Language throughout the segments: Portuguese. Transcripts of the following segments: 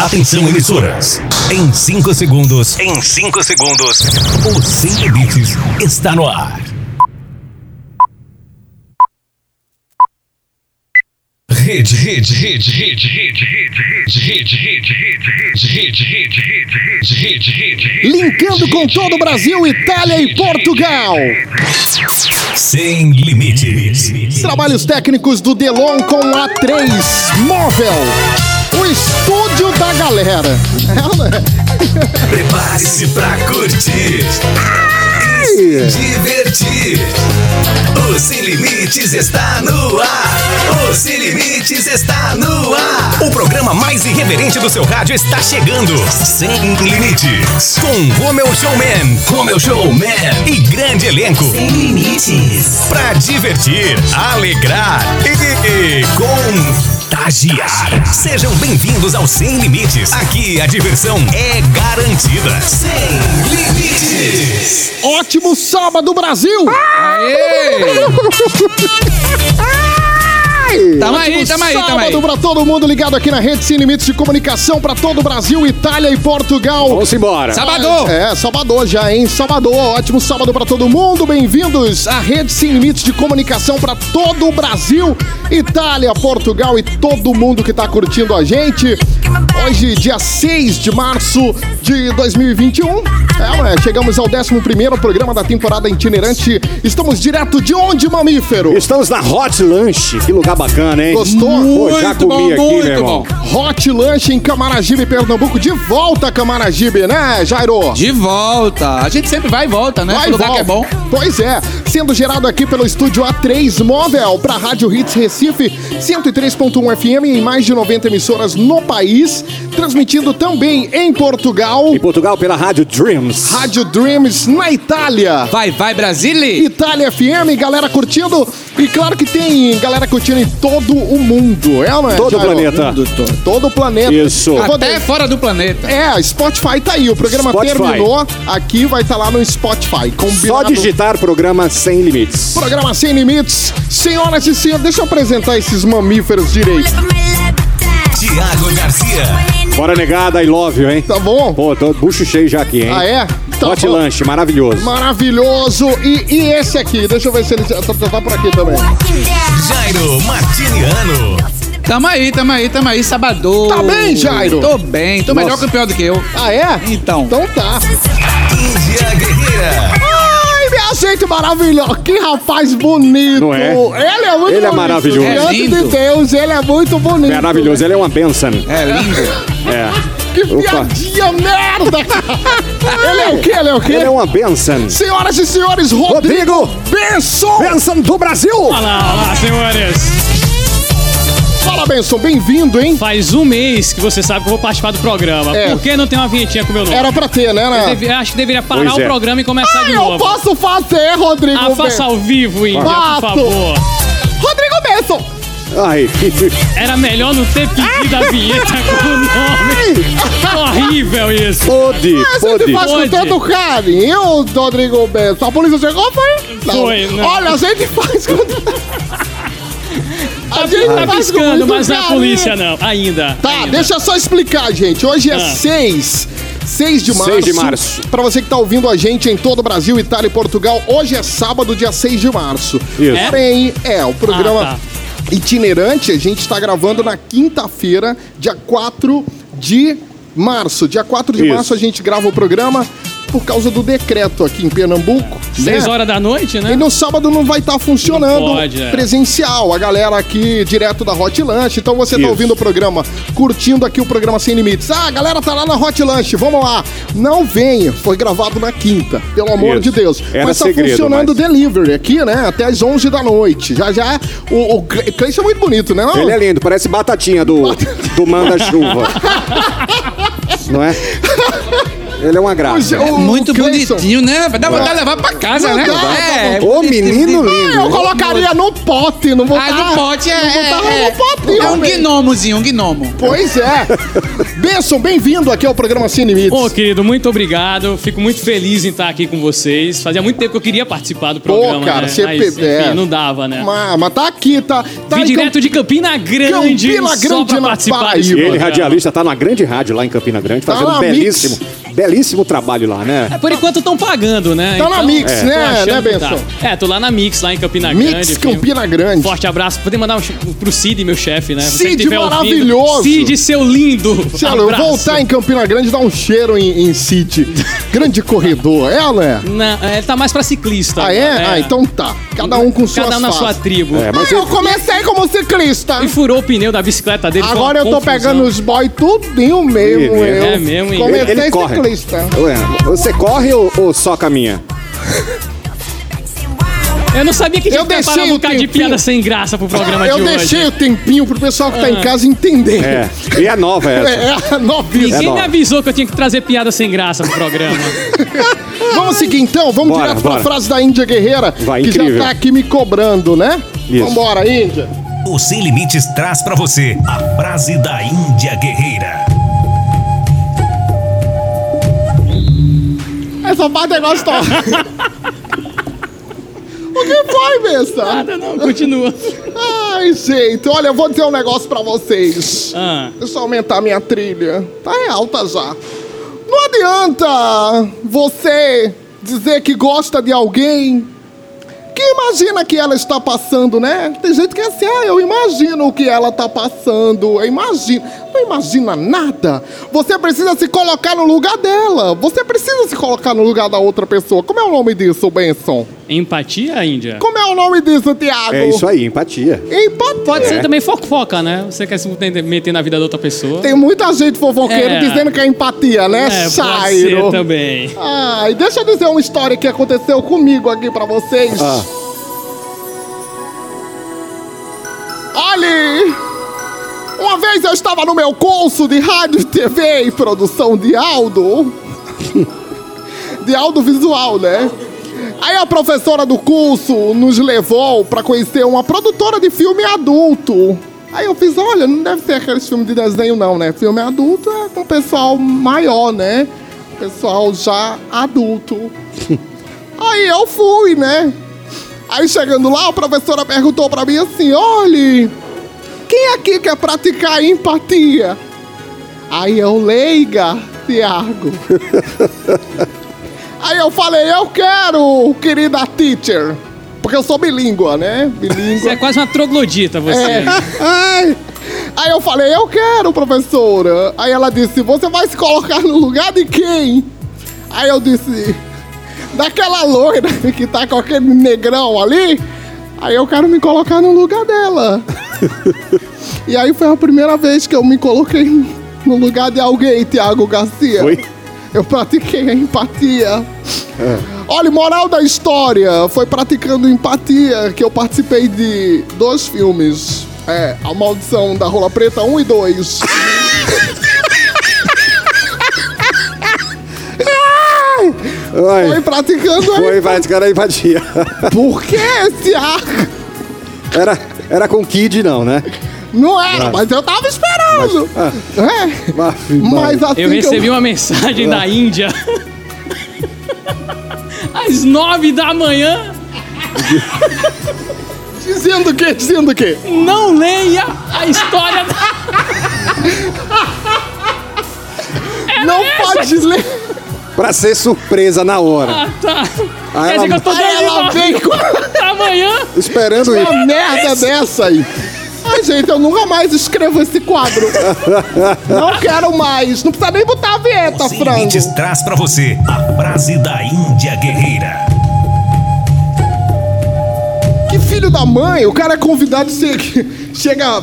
Atenção, emissoras. Em 5 segundos. Em 5 segundos. O Sem Limites está no ar. Rede, rede, rede, rede, rede, rede, rede, rede, rede, rede, rede, rede, rede, rede, rede. Linkando com todo o Brasil, Itália e Portugal. Sem limites. Trabalhos técnicos do Delon com A3 Móvel. O estúdio da galera. Prepare-se pra curtir. Ai! Divertir. O Sem Limites está no ar. O Sem Limites está no ar. O programa mais irreverente do seu rádio está chegando. Sem Limites. Com Romeu Showman, Romeu Showman e grande elenco. Sem limites. Pra divertir, alegrar e Sejam bem-vindos ao Sem Limites. Aqui a diversão é garantida. Sem Limites. Ótimo sábado, Brasil! Tamo aí, tamo aí, tamo aí. Sábado pra todo mundo ligado aqui na rede Sem Limites de Comunicação pra todo o Brasil, Itália e Portugal. Vamos embora. Sabadão! É, Salvador já, hein? Salvador, ótimo sábado pra todo mundo. Bem-vindos à rede Sem Limites de Comunicação pra todo o Brasil, Itália, Portugal e todo mundo que tá curtindo a gente. Hoje, dia 6 de março de 2021. É, ué, chegamos ao 11 programa da temporada itinerante. Estamos direto de onde, mamífero? Estamos na Hot Lunch. Que lugar bacana, hein? Gostou? Pô, já Muito comi bom, aqui, muito meu irmão. bom. Hot Lunch em Camaragibe, Pernambuco. De volta, Camaragibe, né, Jairo? De volta. A gente sempre vai e volta, né? Vai Pro e lugar volta. que é bom. Pois é, sendo gerado aqui pelo estúdio A3 Móvel para Rádio Hits Recife, 103.1 FM em mais de 90 emissoras no país, transmitindo também em Portugal, Em Portugal, pela Rádio Dreams. Rádio Dreams na Itália. Vai, vai, Brasília! Itália FM, galera curtindo. E claro que tem galera curtindo em todo o mundo, é, não é? Todo o planeta. Mundo todo. Todo o planeta. Isso. Eu vou Até de- fora do planeta. É, Spotify tá aí. O programa Spotify. terminou. Aqui vai estar lá no Spotify. Combinado. Só digitar programa sem limites. Programa Sem Limites. Senhoras e senhores, deixa eu apresentar esses mamíferos direito. Tiago Garcia. Bora negada, I love you, hein? Tá bom? Pô, tô bucho cheio já aqui, hein? Ah, é? Tá Hot bom. Lunch, maravilhoso. Maravilhoso. E, e esse aqui? Deixa eu ver se ele já tá, tá por aqui também. Jairo Martiniano. Tamo aí, tamo aí, tamo aí, Sabadão. Tá bem, Jairo? Tô bem, tô melhor Nossa. campeão do que eu. Ah, é? Então. Então tá. Índia Guerreira. Minha gente maravilhosa. Que rapaz bonito. Não é? Ele é muito Ele é bonito. maravilhoso. É Diante de. Deus, ele é muito bonito. Maravilhoso. Ele é uma benção. É lindo. É. Que Opa. piadinha merda, cara. Ele é o quê? Ele é o quê? Ele é uma benção. Senhoras e senhores, Rodrigo, Rodrigo Benson. Benção do Brasil! Olá, olá, senhores. Fala, Benson, bem-vindo, hein? Faz um mês que você sabe que eu vou participar do programa. É. Por que não tem uma vinhetinha com o meu nome? Era pra ter, né, né? Deve- acho que deveria parar Pois o é. programa e começar de Ah, eu novo. posso fazer, Rodrigo Ah, faça ao vivo, Índia, Faço. por favor. Rodrigo Benson. Ai, Era melhor não ter pedido a vinheta com o nome. Horrível isso. pode, Mas você pode. faz com tanto carinho, Rodrigo Benson. A polícia chegou, foi? Foi, né? Olha, a gente faz com... A gente Tá piscando, mas não é a polícia, não. Ainda. Tá, ainda. deixa eu só explicar, gente. Hoje é Ah. 6. 6 de março. 6 de março. Pra você que tá ouvindo a gente em todo o Brasil, Itália e Portugal, hoje é sábado, dia 6 de março. Isso. É? Porém, é, o programa Ah, itinerante a gente tá gravando na quinta-feira, dia 4 de março. Dia 4 de Isso. março a gente grava o programa por causa do decreto aqui em Pernambuco. Seis né? horas da noite, né? E no sábado não vai estar funcionando Não pode, é. presencial. A galera aqui direto da Hot Lunch. Então você tá Isso. ouvindo o programa, curtindo aqui o programa Sem Limites. Ah, a galera tá lá na Hot Lunch, vamos lá. Não venha, foi gravado na quinta, pelo amor Isso. de Deus. Era mas tá segredo, funcionando o mas- delivery aqui, né? Até as 11 da noite. Já já, o, o Cle- Cleiton é muito bonito, né? não? Ele é lindo, parece batatinha do, do manda-chuva. Não é? Ele é uma graça. O- o Muito bonitinho, né? Vai dar vontade de levar pra casa, Não né? dá, é, Ô, menino Ah, lindo. eu colocaria no pote, não vou Ah, no pote é. Não botava é, no potinho, é um gnomozinho, um gnomo. Pois é. Benção, bem-vindo aqui ao programa Sem Limites. Ô, querido, muito obrigado. Fico muito feliz em estar aqui com vocês. Fazia muito tempo que eu queria participar do programa, cara, né? você Mas, pe- é. enfim, não dava, né? Mas, mas tá aqui, tá. tá Vim em direto de Campina Grande, Campina só Grande, pra na participar Paraíba. desse E ele, programa. radialista, tá na grande rádio lá em Campina Grande, Tá fazendo na um belíssimo, belíssimo trabalho lá, né? É, Por enquanto estão pagando, né? Tá na Mix, tô né, né, Benção? tá. É, tô lá na Mix, lá em Campina Mix Grande. enfim. Campina Grande. Forte abraço. Poder mandar um pro Cid, meu chefe, né? Você Cid, ouvindo. maravilhoso. Cid, seu lindo. Abraço. voltar em Campina Grande e dar um cheiro em, em City. Grande corredor. É, não é? É, tá mais pra ciclista. Ah, é? né? Ah, então tá. Cada um com suas Cada um na sua tribo. É, mas Ah, eu comecei como ciclista. E furou o pneu da bicicleta dele. Agora eu tô confusão. pegando os boy tudinho mesmo, Ih, eu. é mesmo, hein? Comecei Ele- ele corre. Ciclista. Ué, você corre ou, ou só caminha? Eu não sabia que tinha Eu que preparar deixei um o bocado de tempinho. piada sem graça pro programa Eu de hoje. deixei o tempinho pro pessoal que tá Ah. em casa entender. É. E a nova essa? É, é a novíssima. Ninguém É me avisou que eu tinha que trazer piada sem graça pro programa. Vamos seguir então, vamos Bora, direto pra bora. frase da Índia Guerreira, Vai, que incrível. já tá aqui me cobrando, né? Isso. Vambora, Índia. O Sem Limites traz pra você a frase da Índia Guerreira. Essa parte é gostosa. o que foi, besta? Nada não, continua. Ai, gente, olha, eu vou dizer um negócio pra vocês. Ah, Deixa eu aumentar minha trilha. Tá alta já. Não adianta você dizer que gosta de alguém que imagina que ela está passando, né? Tem gente que é assim, ah, eu imagino o que ela está passando, eu imagino. Não imagina nada. Você precisa se colocar no lugar dela. Você precisa se colocar no lugar da outra pessoa. Como é o nome disso, Benson? empatia, Índia? Como é o nome disso, Tiago? É isso aí, empatia. Empatia. Pode ser também fofoca, né? Você quer se meter na vida da outra pessoa. Tem muita gente fofoqueira É. dizendo que é empatia, né, é, pode Chairo? ser também. Ai, deixa eu dizer uma história que aconteceu comigo aqui pra vocês. Ah. Olhe! Uma vez eu estava no meu curso de rádio, TV e produção de áudio. de audiovisual, né? Aí a professora do curso nos levou pra conhecer uma produtora de filme adulto. Aí eu fiz, olha, não deve ser aqueles filmes de desenho não, né? Filme adulto é com pessoal maior, né? Pessoal já adulto. Aí eu fui, né? Aí chegando lá, a professora perguntou pra mim assim: olhe, quem aqui quer praticar empatia? Aí eu, leiga, Tiago. Aí eu falei: eu quero, querida teacher. Porque eu sou bilíngua, né? Você Bilíngua. é quase uma troglodita, você. É. Aí eu falei, eu quero, professora. Aí ela disse, você vai se colocar no lugar de quem? Aí eu disse, daquela loira que tá com aquele negrão ali. Aí eu quero me colocar no lugar dela. e aí foi a primeira vez que eu me coloquei no lugar de alguém, Tiago Garcia. Foi? Eu pratiquei a empatia. Olha, moral da história, foi praticando empatia que eu participei de dois filmes. É, A Maldição da Rola Preta 1 e 2. Ai, Foi praticando a foi praticando a empatia. Por que esse ar? Era, era com Kid, não, né? Não era, mas eu tava esperando. É, Mas, mas assim Eu recebi uma mensagem da Índia. Às nove da manhã. Dizendo o quê? Dizendo o quê? Não leia a história da... Não pode ler. Pra ser surpresa na hora. Ah, tá. Ah, Quer dizer que eu tô Aí ela vem com da manhã. Esperando ir. uma merda dessa aí. Ai, gente, eu nunca mais escrevo esse quadro. Não quero mais. Não precisa nem botar a vinheta, O Sem frango. Traz pra você a frase da Índia Guerreira. Que filho da mãe, o cara é convidado, você chega.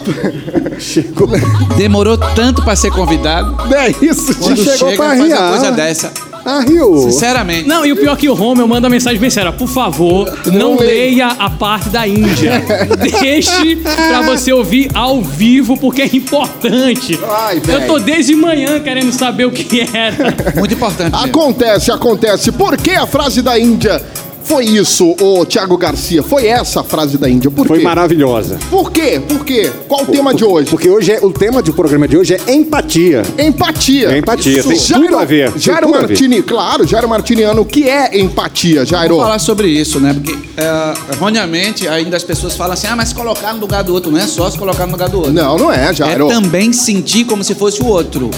Demorou tanto pra ser convidado. É isso, Quando tio. chegou chega, pra faz uma coisa dessa. Ah, Rio. Sinceramente. Não, e o pior é que o Romeu manda mensagem bem séria. Por favor, não, Não leia. a parte da Índia. Deixe pra você ouvir ao vivo, porque é importante. Ai. Eu tô desde manhã querendo saber o que era. Muito importante. Acontece, acontece. Por que a frase da Índia foi isso, ô Thiago Garcia? Foi essa a frase da Índia. Por Foi quê? maravilhosa. Por quê? Por quê? Qual o tema de hoje? Porque hoje é, o tema do programa de hoje é empatia. Empatia. É empatia, tem tudo a ver, tem Jairo. Martini, claro, Jairo Martiniano, o que é empatia, Jairo? Vamos falar sobre isso, né? Porque é, erroneamente ainda as pessoas falam assim: ah, mas colocar no lugar do outro. Não é só se colocar no lugar do outro. Não, não é, É Jairo. também sentir como se fosse o outro.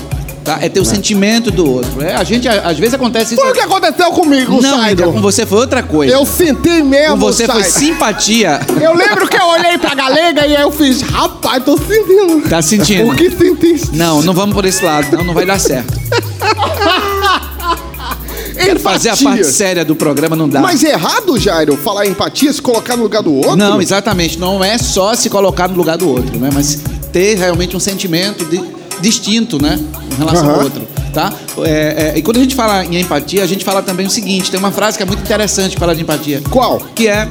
Tá? É ter o sentimento do outro. É, a gente, às vezes acontece isso. Foi o que aconteceu comigo, Não, Jairo. então, com você foi outra coisa. Eu senti mesmo, com você foi Jairo. simpatia. Eu lembro que eu olhei pra galega e aí eu fiz, rapaz, tô sentindo. Tá sentindo? O que sentiste? Não, não vamos por esse lado, não, não vai dar certo. Quero fazer a parte séria do programa, não dá. Mas é errado, Jairo, falar empatia, se colocar no lugar do outro? Não, exatamente. Não é só se colocar no lugar do outro, né? Mas ter realmente um sentimento de- distinto, né? Em relação Aham. ao outro, tá? É, é, e quando a gente fala em empatia, a gente fala também o seguinte: tem uma frase que é muito interessante para falar de empatia, Qual? que é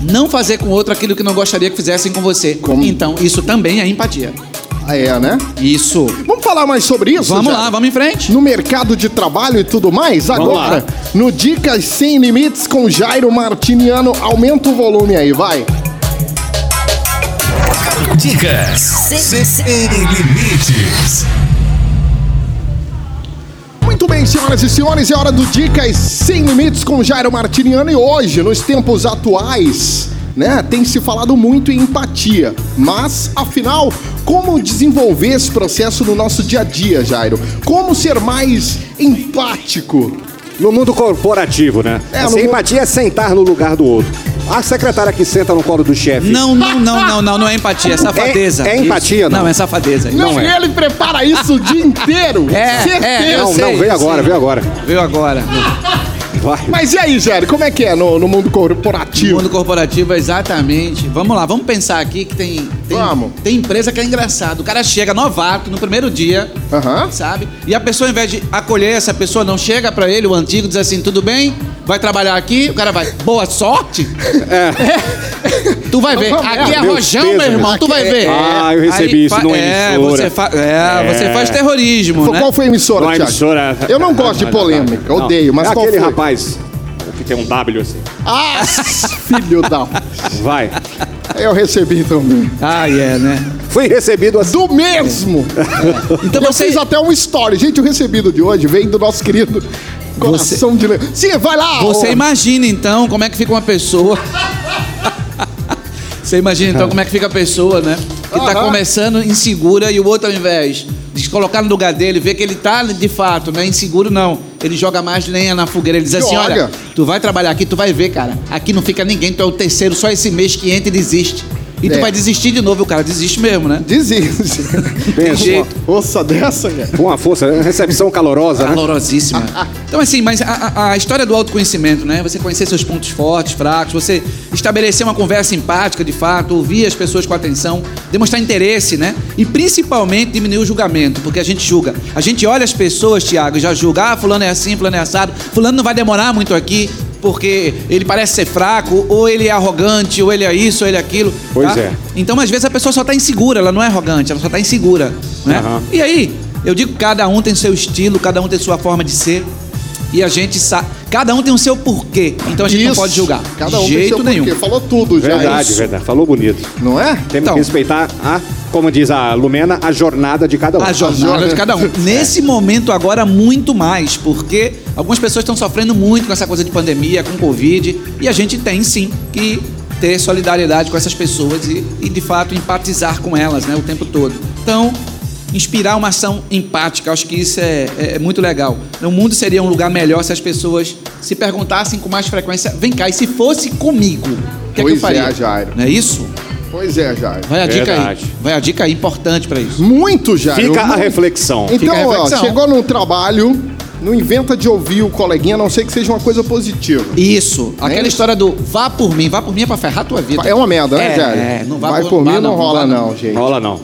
não fazer com o outro aquilo que não gostaria que fizessem com você. Como? Então, isso também é empatia. Ah, é, né? Isso. Vamos falar mais sobre isso, Vamos Jairo? lá, vamos em frente. No mercado de trabalho e tudo mais, agora, lá. no Dicas Sem Limites com Jairo Martiniano, aumenta o volume aí, vai. Dicas sem limites. Muito bem, senhoras e senhores, é hora do Dicas Sem Limites com Jairo Martiniano e hoje, nos tempos atuais, né, tem se falado muito em empatia, mas, afinal, como desenvolver esse processo no nosso dia a dia, Jairo? Como ser mais empático? No mundo corporativo, né? É, Essa no- empatia é sentar no lugar do outro. A secretária que senta no colo do chefe. Não, não, não, não, não, não é empatia, é safadeza. É- é empatia, Isso. não? Não, é safadeza. Não, Não é. ele prepara isso o dia inteiro. É, certeza. é, eu Não, sei, não, veio eu agora, veio agora. Veio agora. Vai. Mas e aí, Jairo, como é que é no, no mundo No corporativo? mundo corporativo, exatamente. Vamos lá, vamos pensar aqui que tem, tem, Vamos. tem empresa que é engraçado. O cara chega novato no primeiro dia, sabe? E a pessoa, ao invés de acolher essa pessoa, não chega pra ele, o antigo, diz assim: tudo bem? Vai trabalhar aqui? O cara vai, boa sorte? É. Tu vai ver. Aqui é rojão, meu irmão, tu vai ver. Ah, eu recebi Aí isso numa é, emissora. você fa- é, você É. faz terrorismo, né? Qual foi a emissora, emissora- Eu não gosto de polêmica, não. odeio, mas é qual aquele foi? rapaz que tem um W assim. Ah, filho da... Vai. Eu recebi também. Ah, é, né? Fui recebido assim. Do mesmo! Então eu você- fiz até um story. Gente, o recebido de hoje vem do nosso querido coração de leão. Sim, vai lá! Você ô. imagina então como é que fica uma pessoa. Você imagina então como é que fica a pessoa, né? Que tá Aham. começando insegura e o outro, ao invés de colocar no lugar dele, ver que ele tá de fato, né? Inseguro, não. Ele joga mais lenha na fogueira. Ele diz assim: olha, tu vai trabalhar aqui, tu vai ver, cara. Aqui não fica ninguém, tu é o terceiro, só esse mês que entra e desiste. E tu É. vai desistir de novo, o cara desiste mesmo, né? Desiste. Pensa, jeito. Ossa dessa, cara. Com uma força, recepção calorosa, né? Calorosíssima. Então, assim, mas a, a- a história do autoconhecimento, né? Você conhecer seus pontos fortes, fracos, você estabelecer uma conversa empática, de fato, ouvir as pessoas com atenção, demonstrar interesse, né? E principalmente diminuir o julgamento, porque a gente julga. A gente olha as pessoas, Tiago, e já julga, ah, fulano é assim, fulano é assado, fulano não vai demorar muito aqui. Porque ele parece ser fraco, ou ele é arrogante, ou ele é isso, ou ele é aquilo. Pois tá? é. Então, às vezes, a pessoa só está insegura, ela não é arrogante, ela só está insegura. Né? Aham. E aí, eu digo que cada um tem seu estilo, cada um tem sua forma de ser. E a gente sabe. Cada um tem o seu porquê. Então a gente não Isso. pode julgar. Cada um de tem jeito seu nenhum. porquê. Falou tudo já. Verdade, Isso. verdade. Falou bonito. Não é? Temos Então. que respeitar a, como diz a Lumena, a jornada de cada um. A jornada de cada um. Nesse momento agora, muito mais, porque algumas pessoas estão sofrendo muito com essa coisa de pandemia, com Covid, e a gente tem sim que ter solidariedade com essas pessoas e, e, de fato empatizar com elas né, o tempo todo. Então, inspirar uma ação empática, acho que isso é, é- é muito legal. O mundo seria um lugar melhor se as pessoas se perguntassem com mais frequência: vem cá, e se fosse comigo? O que, é que eu Pois faria? é, Jairo. Não é isso? Pois é, Jairo. Vai a dica aí. Verdade. Vai a dica aí importante para isso. Muito, Jairo. Fica a Muito. reflexão. Então, Fica a ó, reflexão. chegou num trabalho, não inventa de ouvir o coleguinha, a não sei que seja uma coisa positiva. Isso. Aquela isso? história do vá por mim. Vá por mim é pra ferrar a tua vida. É uma merda, né, É, Jairo? é, não vá Vai por- por mim, não, não, rola não, não. gente. Rola não.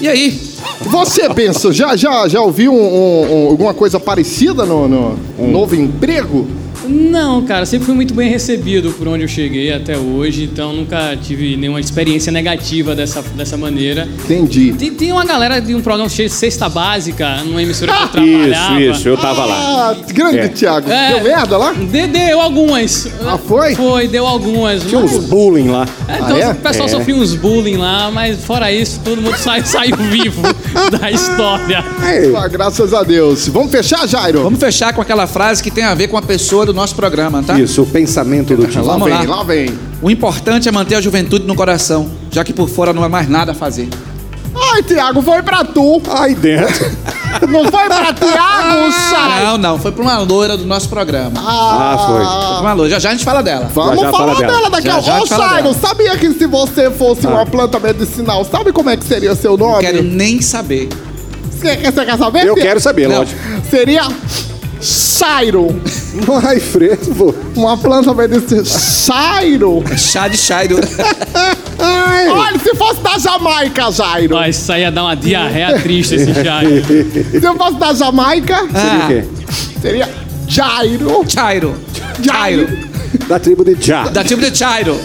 E aí, Você, Benção, já, já, já ouviu um- um- um- alguma coisa parecida no, no novo emprego? Não, cara, sempre fui muito bem recebido por onde eu cheguei até hoje, então nunca tive nenhuma experiência negativa dessa, dessa maneira. Entendi. Tem, tem uma galera de um programa cheio de cesta básica, numa emissora que eu trabalhava. Isso, isso, eu tava lá. Ah, grande É. Thiago. É. Deu merda lá? De- Deu algumas. Ah, foi? Foi, deu algumas. Tinha Mas- uns bullying lá. É, então Ah, é? o pessoal É. sofreu uns bullying lá, mas fora isso, todo mundo sai, saiu vivo da história. Ei, Ah, graças a Deus. Vamos fechar, Jairo? Vamos fechar com aquela frase que tem a ver com a pessoa do nosso programa, tá? Isso, o pensamento do time. Lá Vamos vem, lá. lá vem. O importante é manter a juventude no coração, já que por fora não há mais nada a fazer. Ai, Thiago, foi pra tu. Aí dentro. Não foi pra Thiago, sai. Não, não, foi pra uma loira do nosso programa. Ah, foi. Foi pra uma loira. Já já a gente fala dela. Vamos Já, já falar fala dela, dela. daqui Já, a já pouco. Ô, fala dela. sabia que se você fosse uma planta medicinal, sabe como é que seria seu Não nome? quero nem saber. Você, você quer saber? Eu quero saber, Não. lógico. Seria Sairo. Ai, Frevo. Uma planta medicinal. Sairo. Chá de Chairo. Ai. Olha, se fosse da Jamaica, Jairo. Ó, isso aí ia dar uma diarreia triste esse Jairo. Se eu fosse da Jamaica, Seria o quê? seria Jairo. Chairo. Jairo. Chairo. Da tribo de Já. Da tipo de Chairo.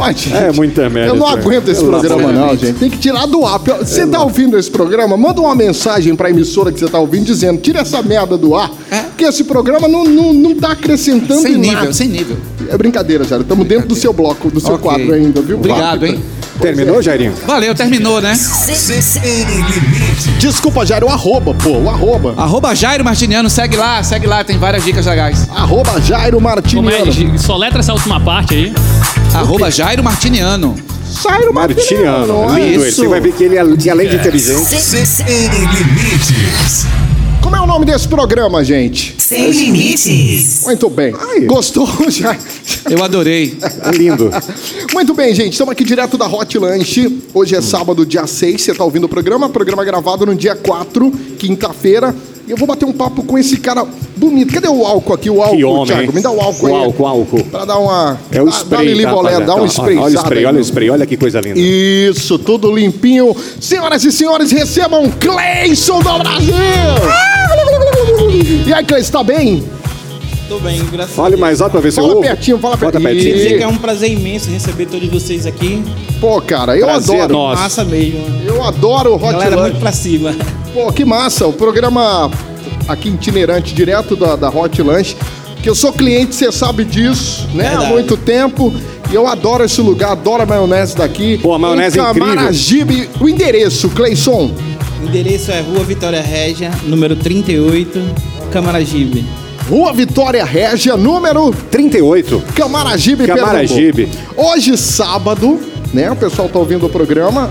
Ai, gente, É muita merda. Eu não aguento esse Pelo programa, não, gente. Tem que tirar do ar. Você tá ouvindo esse programa? Manda uma mensagem pra emissora que você tá ouvindo dizendo: tira essa merda do ar. É. Porque esse programa não, não, não tá acrescentando Sem em nível, nada. sem nível. É brincadeira, Jairo. Estamos dentro do seu bloco, do seu Ok. quadro ainda, viu? Obrigado, Vai. hein? Terminou, Jairinho? Valeu, terminou, né? Sem, sem limite. Desculpa, Jairo, o arroba, pô, o arroba. Arroba Jairo Martiniano, segue lá, segue lá, tem várias dicas legais. Arroba Jairo Como é? Martiniano. Soletra essa última parte aí. Arroba Jairo Martiniano. Jairo Martiniano. Martiniano. Lindo ele. Você vai ver que ele, é- além de inteligente, Sem, limites. Como é o nome desse programa, gente? Sem limites. Muito bem. Gostou, Jairo? Eu adorei. lindo. Muito bem, gente. Estamos aqui direto da Hot Lanche. Hoje é sábado, dia 6. Você está ouvindo o programa. Programa gravado no dia 4, quinta-feira. E eu vou bater um papo com esse cara bonito. Cadê o álcool aqui? O álcool, Que homem, Thiago? Me dá o álcool O aí. álcool, álcool. Pra dar uma... É o dá- spray. Tá, libolé, rapaziada? dá um Ó, spray. Olha o spray, olha o spray. Olha que coisa linda. Isso, tudo limpinho. Senhoras e senhores, recebam Cleison do Brasil! E aí, Cleison, tá bem? Tô bem, graças a Fale Deus. mais alto pra ver se eu Fala pertinho, fala pertinho. Dizer que é pertinho. um prazer imenso receber todos vocês aqui. Pô, cara, eu Prazer adoro. nosso. Massa mesmo. Eu adoro o Hot Galera Lunch. muito pra cima. Pô, que massa. O programa aqui itinerante, direto da, da Hot Lunch. Que eu sou cliente, você sabe disso, né? Há Verdade. muito tempo. E eu adoro esse lugar, adoro a maionese daqui. Pô, a maionese Em é incrível. Camaragibe. O endereço, Cleison. O endereço é Rua Vitória Régia, número 38, Camaragibe. Rua Vitória Régia, número 38. Camaragibe, Camaragibe. Pernambuco. Hoje, sábado, né? O pessoal tá ouvindo o programa.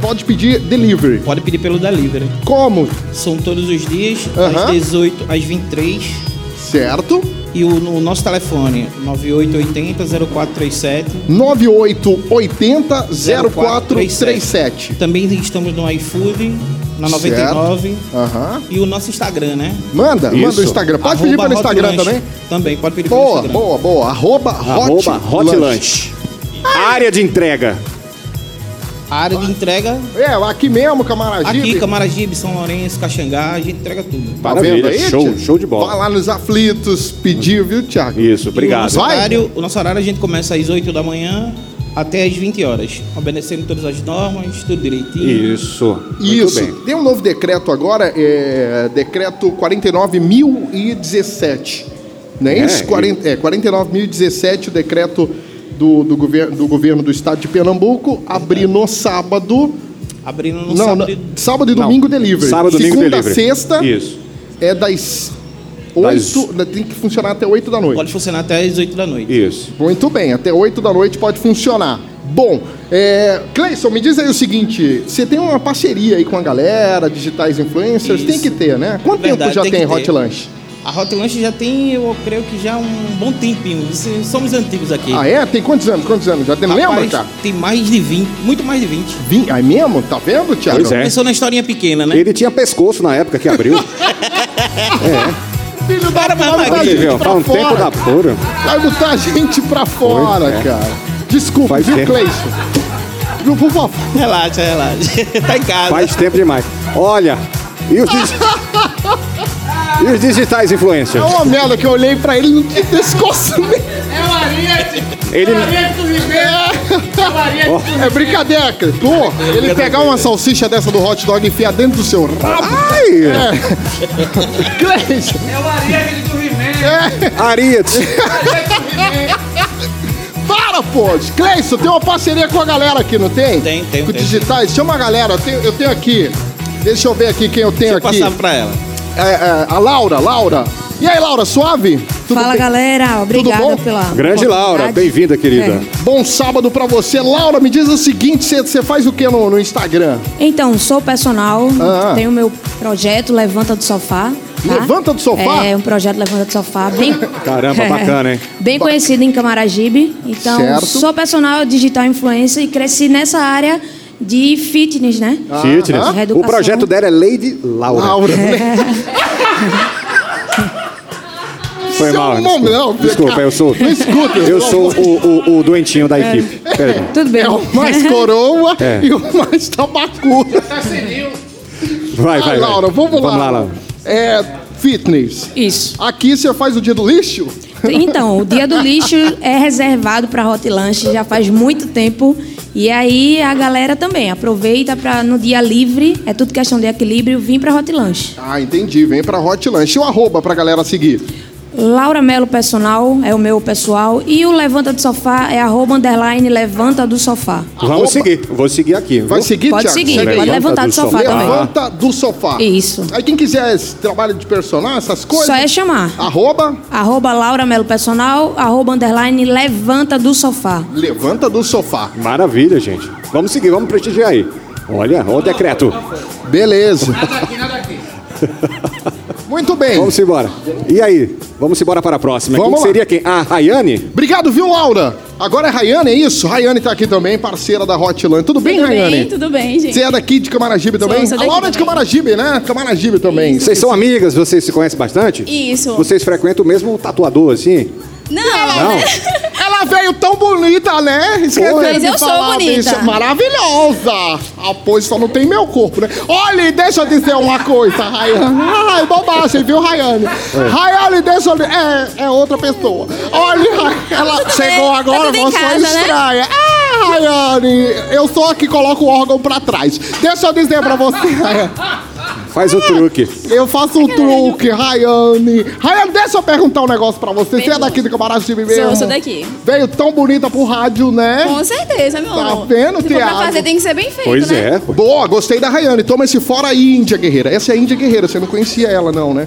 Pode pedir delivery. Pode pedir pelo delivery. Como? São todos os dias, Aham. das 18 às 23. Certo? E o, no nosso telefone, 9880-0437. 9880-0437. Também estamos no iFood, na 99. Aham. E o nosso Instagram, né? Manda, manda Isso. o Instagram. Pode pedir Arroba pelo Instagram Lunch. também? Também, pode pedir pelo Boa, Instagram. boa, boa. Arroba Hot, Arroba Hot Lunch. Área de entrega. A área de entrega, É, aqui mesmo, Camaragibe. aqui, Camaragibe, São Lourenço, Caxangá, a gente entrega tudo. Tá Maravilha, vendo aí, show, tia? show de bola. Vai lá nos aflitos, pediu, viu, Thiago? Isso, E o obrigado. nosso, Vai. horário, o nosso horário a gente começa às 8 da manhã até às 20 horas, obedecendo todas as normas, tudo direitinho. Isso. Muito Isso. bem. Tem um novo decreto agora, é, decreto 49.017. Não é, É, isso? 40, é, 49.017, o decreto do, do, governo, do governo do estado de Pernambuco, abrir no sábado. Abrindo no não, sábado. não, sábado e domingo delivery. Sábado, domingo, Segunda, delivery. sexta Isso. é das Das- 8, tem que funcionar até 8 da noite. Pode funcionar até às 8 da noite. Isso. Muito bem, até 8 da noite pode funcionar. Bom, é, Cleison, me diz aí o seguinte: você tem uma parceria aí com a galera, digitais influencers? Isso. Tem que ter, né? Quanto Verdade, tempo já tem tem, Hot. Lunch? A Hot Lunch já tem, eu creio que já um bom tempinho. Somos antigos aqui. Ah, é? Tem quantos anos? Quantos anos? Já tem, Rapaz, lembra, cara? Tem mais de 20, muito mais de 20. Vim, aí mesmo? Tá vendo, Thiago? Pois é. Começou na historinha pequena, né? Ele tinha pescoço na época que abriu. Filho da Para, puta, gente pra Faz um tempo fora. da porra. Vai botar a gente pra fora, Pois é. cara. Desculpa, Faz viu, tempo. Cleison? viu? Por favor. Relaxa, relaxa. tá em casa. Faz tempo demais. Olha, e os, e os digitais É influencers? uma merda que eu olhei pra ele e não tinha pescoço nem. Ele, É brincadeira, cara. Pô, ele pegar uma salsicha dessa do hot dog e enfiar dentro do seu rabo. ai, Cleiton, Ariete. para, pô. Cleison, tem uma parceria com a galera aqui, não tem? Tem, tem, Com tem. digitais. Chama a galera. Eu tenho, eu tenho aqui. Deixa eu ver aqui quem eu tenho Deixa eu aqui. passar pra ela. É, é, a Laura, Laura. E aí, Laura, suave? Tudo Fala bem? galera, obrigada bom? pela. Grande Laura, bem-vinda, querida. É. Bom sábado pra você. Laura, me diz o seguinte: você- você faz o que no, no Instagram? Então, sou personal, Ah. tenho meu projeto Levanta do Sofá. tá? Levanta do Sofá? É um projeto Levanta do Sofá, bem. Caramba, bacana, hein? Bem conhecido em Camaragibe. Então, Certo. sou personal digital influencer e cresci nessa área de fitness, né? Fitness. Aham. O projeto dela é Lady Laura. Laura, né? Foi Seu mal. nome, não, Desculpa, eu sou. Não escuta. Eu sou o, o, o doentinho da equipe. Peraí. Tudo bem. É o mais coroa É. e o mais tabacudo. Vai, vai, vai. Laura, vamos, lá. Vamos lá, Laura. É, fitness. Isso. Aqui você faz o dia do lixo? Então, o dia do lixo é reservado para Hot Lunch já faz muito tempo. E aí a galera também aproveita para no dia livre, é tudo questão de equilíbrio, vir para Hot Lunch. Ah, entendi. Vem pra Hot Lunch. E o arroba pra galera seguir? Laura Melo Personal é o meu pessoal e o Levanta do Sofá é arroba underline Levanta do Sofá. Vamos Arroba. seguir. Vou seguir aqui. Vai seguir, Pode Thiago? seguir, Segue pode levantar do do sofá sofá. também. Levanta do sofá. Isso. Aí quem quiser esse trabalho de personagem, essas coisas. Só é chamar. Arroba, Arroba Laura Melo Personal, arroba underline Levanta do Sofá. levanta do sofá. Maravilha, gente. Vamos seguir, vamos prestigiar aí. Olha, olha o decreto. Beleza. Muito bem. Vamos embora. E aí? Vamos embora para a próxima. Vamos quem lá. seria quem? A Rayane? Obrigado, viu, Laura? Agora é Rayane, é isso? Rayane tá aqui também, parceira da Hotline. Tudo bem, Tudo Rayane? bem, tudo bem, gente. Você é daqui de Camaragibe também? sou a Laura é de. Camaragibe, né? Camaragibe também. Vocês são amigas? Vocês se conhecem bastante? Isso. Vocês frequentam o mesmo tatuador, assim? Não, Não? né? Ela veio tão bonita, né? Esqueceu Mas de eu sou bonita. disso. Maravilhosa. Ah, pois só não tem meu corpo, né? Olha, deixa eu dizer uma coisa, Rayane. Ai, bobagem, viu, Rayane? Rayane, deixa eu... É, é outra pessoa. Olha, ela chegou Tá agora, em você é né? estranha. Ah, Rayane, eu sou a que coloca o órgão pra trás. Deixa eu dizer pra você, Rayane. Faz o truque. Eu faço um truque, Rayane. Rayane, deixa eu perguntar um negócio pra você. Você é daqui do Camaragibe mesmo? Sou, sou daqui. Veio tão bonita pro rádio, né? Com certeza, meu Tá amor. vendo, Se for pra Thiago? fazer, tem que ser bem feito, Pois né? é. Boa, gostei da Rayane. Toma esse fora aí, Índia Guerreira. Essa é a Índia Guerreira, você não conhecia ela, não, né?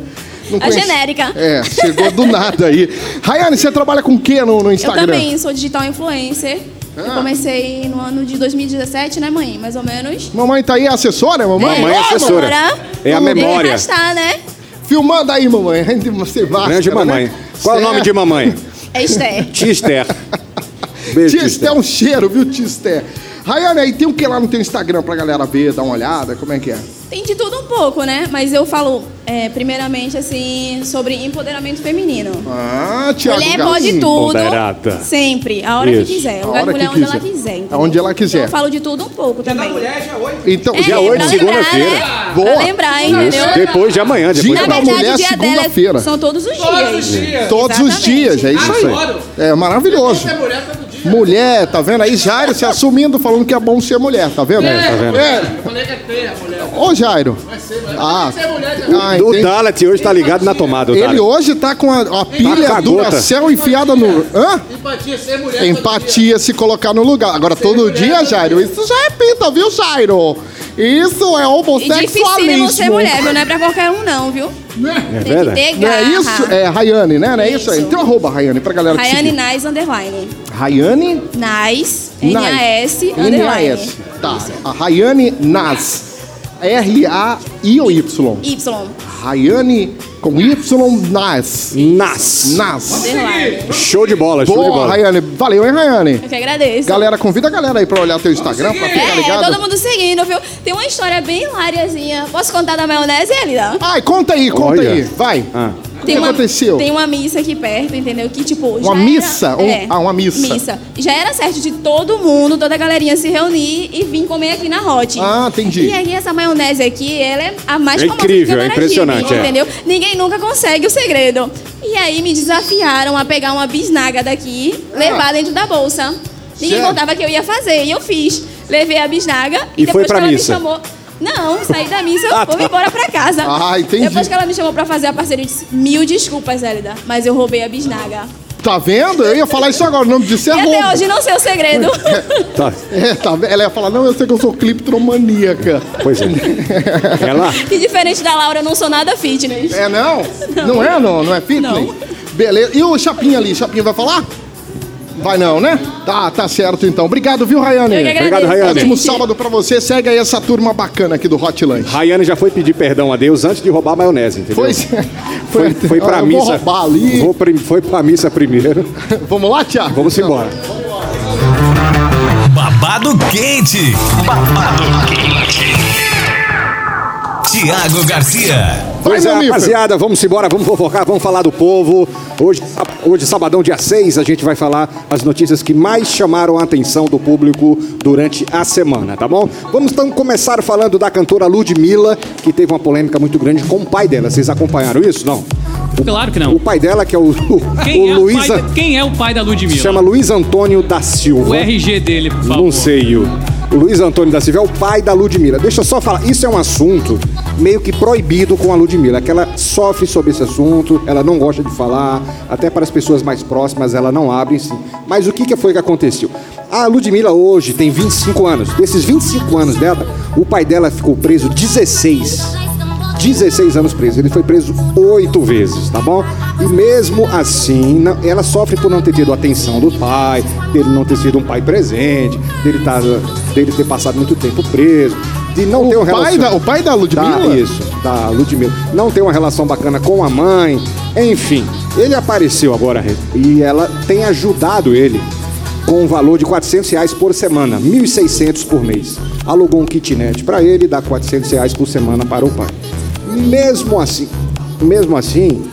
Não A genérica. É, chegou do nada aí. Rayane, você trabalha com o que no, no Eu Instagram? também sou digital influencer. Ah. Eu comecei no ano de 2017, né, mãe? Mais ou menos. Mamãe tá aí, assessora, mamãe? Mamãe é assessora. É a Tem que memória. arrastar, né? Filmando aí, mamãe. Você vai. Grande mamãe. Qual é o nome de mamãe? É Esther. Esther. Tia Tisté é um cheiro, viu, Tisté? Rayane, aí tem o que lá no teu Instagram pra galera ver, dar uma olhada? Como é que é? Tem de tudo um pouco, né? Mas eu falo, é, primeiramente, assim, sobre empoderamento feminino. Ah, Tiago mulher Galinho. pode tudo. Empoderada. Sempre, a hora Isso. que quiser. A Lugar hora mulher que onde ela quiser. quiser. entendeu? Aonde ela quiser. Então, eu falo de tudo um pouco também. Então, É, Dia pra oito, lembrar, segunda-feira. né? Boa. Pra lembrar, entendeu? Isso. Depois de amanhã, depois Dia de Na da amanhã. verdade, mulher, o dia dela segunda-feira. é, são todos os dias. Todos os Exatamente. dias, é isso aí. É maravilhoso. Mulher, tá vendo? Aí Jairo se assumindo, falando que é bom ser mulher, tá vendo? É, tá vendo? É. Ô, Jairo. Ah, ah O entendi. Dalet hoje tá ligado na tomada, o Ele hoje tá com a, a pilha a do céu enfiada no. Hã? Empatia se colocar no lugar. Agora, todo dia, Jairo, isso já é pinta, viu, Jairo? Isso é E dificílimo ser homossexualismo. mulher, viu? Não é pra qualquer um, não, viu? É Tem que verdade? ter Não é garra. isso? É Rayane, né? Não é isso aí? Isso. Tem um arroba Rayane pra galera te Rayane seguir. Nice Underline. Rayane Nice, Nice. N-A-S, Underline. N-A-S. Tá. A Rayane Nas. R-A-I ou Y? Y, Rayane com Y Nas. Nas. Nas. Show de bola, show de Boa, bola. Rayane. Valeu, hein, Rayane? Eu que agradeço. Galera, convida a galera aí pra olhar teu Instagram, pra ficar É, ligado. todo mundo seguindo, viu? Tem uma história bem hilariazinha. Posso contar da maionese, Elida? Ai, conta aí, conta Olha. aí. Vai. Ah. Tem que uma, aconteceu? Tem uma missa aqui perto, entendeu? Que tipo. Uma já missa? Era, Ou- é, ah, uma missa. Missa. Já era certo de todo mundo, toda a galerinha se reunir e vir comer aqui na Hot. Ah, entendi. E aí essa maionese aqui, ela é a mais É incrível, é impressionante, é. Entendeu? Ninguém nunca consegue o segredo. E aí me desafiaram a pegar uma bisnaga daqui, levar dentro da bolsa. Ninguém Ah. Sério? contava que eu ia fazer. E eu fiz. Levei a bisnaga E e, foi depois pra que ela missa? me chamou. Não, saí da missa, Ah, vou tá. embora pra casa. Ah, entendi. Depois que ela me chamou pra fazer a parceria, eu disse: Mil desculpas, Hélida, mas eu roubei a bisnaga. Tá vendo? Eu ia falar isso agora, o nome disso é e até roubo. hoje não sei o segredo. Tá. É, tá vendo? Ela ia falar, não, eu sei que eu sou cliptromaníaca. Pois é. Ela. que diferente da Laura, eu não sou nada fitness. É não? Não, é não? Não é fitness? Não. Beleza. E o Chapinha ali? Chapinha vai falar? Vai não, né? Tá, tá certo então. Obrigado, viu, Rayane? Eu que agradeço, Obrigado, Rayane. Ótimo sábado pra você. Segue aí essa turma bacana aqui do Hot Lunch. Rayane já foi pedir perdão a Deus antes de roubar a maionese, entendeu? Foi, Foi, foi pra eu missa. Vou roubar ali. Vou prim- foi pra missa primeiro. Vamos lá, Tiago? Vamos embora. Babado quente. Babado quente. Tiago Garcia. Pois Vai, é, rapaziada, vamos embora, vamos fofocar, vamos falar do povo. Hoje, hoje, sabadão, dia 6, a gente vai falar as notícias que mais chamaram a atenção do público durante a semana, tá bom? Vamos então começar falando da cantora Ludmilla, que teve uma polêmica muito grande com o pai dela. Vocês acompanharam isso? Não? Claro que O não. pai dela, que é o, o, Quem, o é, o Luiz. pai, da- quem é o pai da Ludmilla? Chama Luiz Antônio da Silva. O RG dele, por favor. Não sei, o, o Luiz Antônio da Silva é o pai da Ludmilla. Deixa eu só falar, isso é um assunto meio que proibido com a Ludmilla, que ela sofre sobre esse assunto, ela não gosta de falar, até para as pessoas mais próximas ela não abre em si. Mas o que, que foi que aconteceu? A Ludmilla hoje tem 25 anos. Desses 25 anos dela, o pai dela ficou preso 16. 16 anos preso. Ele foi preso oito vezes, tá bom? E mesmo assim, ela sofre por não ter tido atenção do pai, dele não ter sido um pai presente, dele, tá, dele ter passado muito tempo preso, de não ter uma pai relação... da- o pai da Ludmilla? Tá, isso, da Ludmilla. Não ter uma relação bacana com a mãe, enfim. Ele apareceu agora e ela tem ajudado ele com um valor de 400 reais por semana, 1.600 por mês. Alugou um kitnet para ele, dá 400 reais por semana para o pai. Mesmo assim, mesmo assim,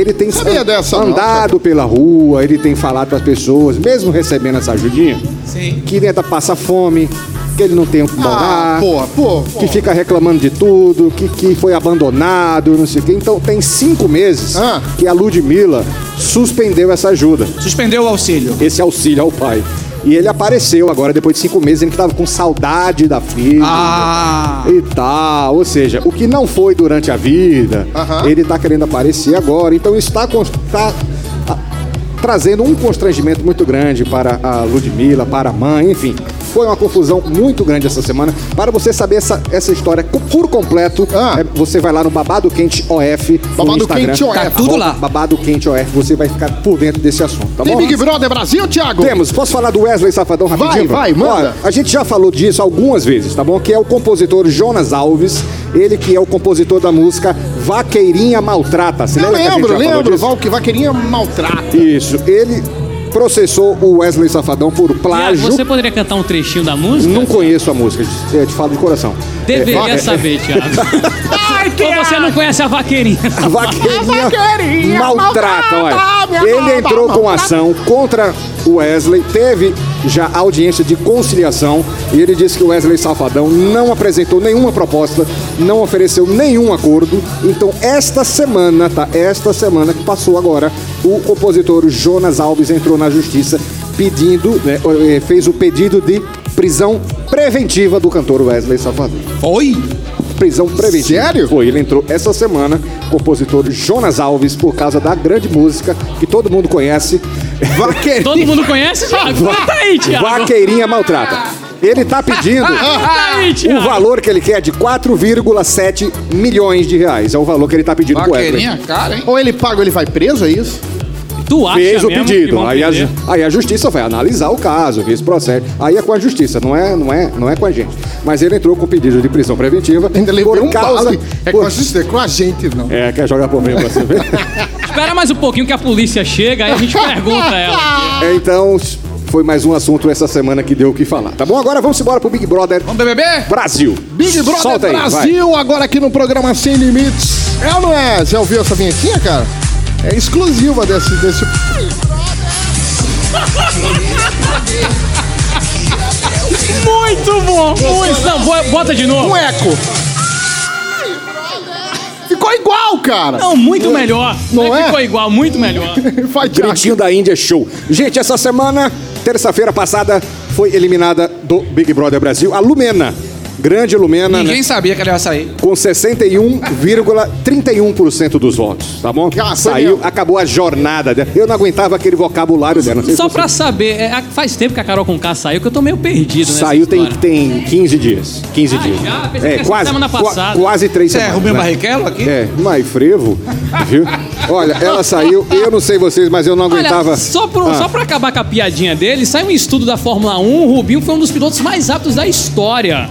ele tem Sabia dessa, não, andado pela rua, ele tem falado para as pessoas, mesmo recebendo essa ajudinha, Sim. que tenta passar fome, que ele não tem o que morar, Ah, pô, pô. que fica reclamando de tudo, que, que foi abandonado, não sei o quê. Então tem cinco meses Ah. que a Ludmilla suspendeu essa ajuda, Suspendeu o auxílio. esse auxílio ao pai. E ele apareceu agora, depois de cinco meses, ele que tava com saudade da filha. Ah. E tal, ou seja, o que não foi durante a vida, ele tá querendo aparecer agora. Então isso está, cons- tá, trazendo um constrangimento muito grande para a Ludmilla, para a mãe, enfim. Foi uma confusão muito grande essa semana. Para você saber essa, essa história por completo, Ah. é, você vai lá no Babado Quente OF. Babado Instagram. Quente OF. Tá tudo lá. Babado Quente OF, você vai ficar por dentro desse assunto, tá Tem bom? Big Brother Brasil, Thiago? Temos, posso falar do Wesley Safadão rapidinho? Vai, vai, manda. Ó, a gente já falou disso algumas vezes, tá bom? Que é o compositor Jonas Alves, ele que é o compositor da música Vaqueirinha Maltrata. Eu lembra gente lembro, lembro. disso? Vaqueirinha maltrata. Isso, ele processou o Wesley Safadão por plágio. você poderia cantar um trechinho da música? Não conheço a música, eu te falo de coração. Deveria É, é, saber, Thiago. Ou você não conhece a vaqueirinha? A vaqueirinha, vaqueirinha maltrata, olha. maltrata, minha Ele entrou com ação contra o Wesley, teve já audiência de conciliação e ele disse que o Wesley Safadão não apresentou nenhuma proposta, não ofereceu nenhum acordo. Então, esta semana, tá? Esta semana que passou agora, o compositor Jonas Alves entrou na justiça pedindo, né, eh, fez o pedido de prisão preventiva do cantor Wesley Safadão Oi? prisão preventiva. Sério? Foi, ele entrou essa semana, compositor Jonas Alves, por causa da grande música que todo mundo conhece, Vaqueirinha, Todo mundo conhece, Thiago? Conta aí, Thiago. Vaqueirinha Maltrata. Ele tá pedindo o valor que ele quer de 4,7 milhões de reais. É o valor que ele tá pedindo pro Wesley. Vaqueirinha, cara, hein? Ou ele paga ou ele vai preso, é isso? Tu acha Fez o pedido. Aí a, aí a justiça vai analisar o caso, ver esse processo. Aí é com a justiça, não é, não é, não é com a gente. Mas ele entrou com pedido de prisão preventiva Ainda levou por um causa. É por- com, a, justiça, é com a gente, não. É, quer jogar por mim pra você ver? Espera mais um pouquinho que a polícia chega, aí a gente pergunta a ela. É, então, foi mais um assunto essa semana que deu o que falar. Tá bom? Agora vamos embora pro Big Brother Vamos BBB? Brasil. Big Brother Solta aí. Brasil, agora aqui no programa Sem Limites. É ou não é? Já ouviu essa vinhetinha, cara? É exclusiva desse. desse... Muito bom! Muito, não, bo- bota de novo. Um eco. Ficou igual, cara. Não, muito melhor. Não Não é? Ficou igual, muito melhor. Faz Thiago. Gritinho da Índia Show. Gente, essa semana, terça-feira passada, foi eliminada do Big Brother Brasil a Lumena. Grande Lumena, Ninguém né? sabia que ela ia sair. Com 61,31% dos votos, tá bom? Ah, Saiu, acabou a jornada dela. Eu não aguentava aquele vocabulário dela. não sei Só você- pra saber, é, faz tempo que a Carol Conká saiu que eu tô meio perdido nessa Saiu tem, tem 15 dias. 15 Ah, dias. já? Pensei que era semana passada. quase 3 Você é semanas. Rubinho né? Barrichello aqui? É, mas frevo, viu? Olha, ela saiu, eu não sei vocês, mas eu não aguentava. Olha, só, pro, Ah. só pra acabar com a piadinha dele, saiu um estudo da Fórmula 1, o Rubinho foi um dos pilotos mais rápidos da história.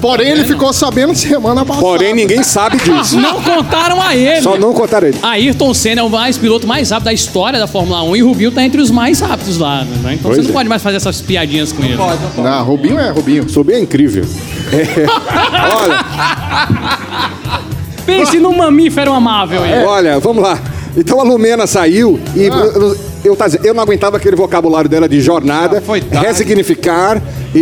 Porém, ele ficou sabendo semana passada. Porém, ninguém sabe disso. Não contaram a ele. Só não contaram ele. Ayrton Senna é o mais piloto mais rápido da história da Fórmula 1 e o Rubinho tá entre os mais rápidos lá. Né? Então Pois você não é. pode mais fazer essas piadinhas com ele. Não, Rubinho é Rubinho. Soube é incrível. É. Olha, Pense num mamífero amável. aí. olha, vamos lá. Então a Lumena saiu e eu, eu, tá dizendo, eu não aguentava aquele vocabulário dela de jornada, Ah, resignificar e,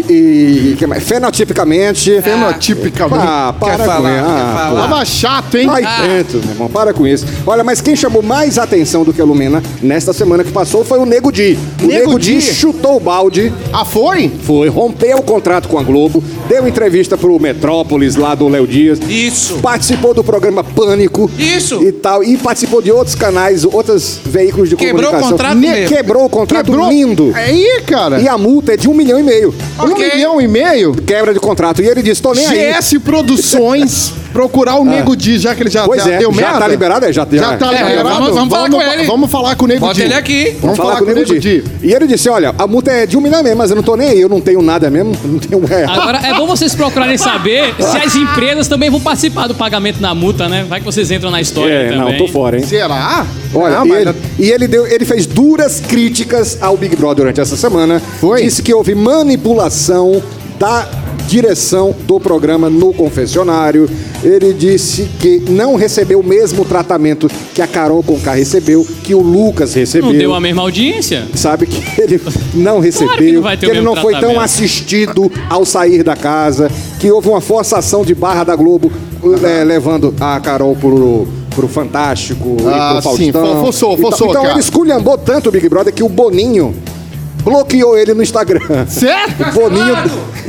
e que mais? fenotipicamente. Fenotipicamente. Ah, para Quer com falar, isso. quer Ah. Tava chato, hein? Ai, tanto, meu irmão, para com isso. Olha, mas quem chamou mais atenção do que a Lumena nesta semana que passou foi o Nego Di. O Nego Nego Di chutou o balde, Ah, foi? foi, rompeu o contrato com a Globo, deu entrevista pro Metrópolis lá do Léo Dias. Isso. Participou do programa Pânico. Isso. E tal. E participou de outros canais, outros veículos de Quebrou o comunicação. Contrato mesmo. Quebrou o contrato lindo. Aí, cara. E a multa é de um milhão e meio. Um milhão e meio? Quebra de contrato. E ele disse, tô nem aí. GS Produções procurar o Nego Di, já que ele já, Pois já é, deu já merda. tá liberado? É, já- já, já- tá É, liberado. vamos- vamos falar com ele. Vamos falar com o Nego Bota Di. ele aqui. Vamos falar, com o Nego Di. E ele disse, olha, a multa é de um milhão mesmo, mas eu não tô nem aí, eu não tenho nada mesmo, não tenho um real. Agora, é bom vocês procurarem saber se as empresas também vão participar do pagamento da multa, né? Vai que vocês entram na história É, também. não, tô fora, hein? Será? Olha, Não, e, mas- ele, e ele deu, ele fez duras críticas ao Big Brother durante essa semana. Foi? Disse que houve manipulação da direção do programa no confessionário. Ele disse que não recebeu o mesmo tratamento que a Carol Conká recebeu, que o Lucas recebeu. Não deu a mesma audiência? Sabe que ele não recebeu, que não que ele não foi tão tratamento. assistido ao sair da casa, que houve uma forçação de barra da Globo eh, levando a Carol pro, pro Fantástico Ah, e pro sim, Faustão. fo- forçou, Então- forçou, Então cara. ele esculhambou tanto o Big Brother que o Boninho bloqueou ele no Instagram. Certo? O Boninho,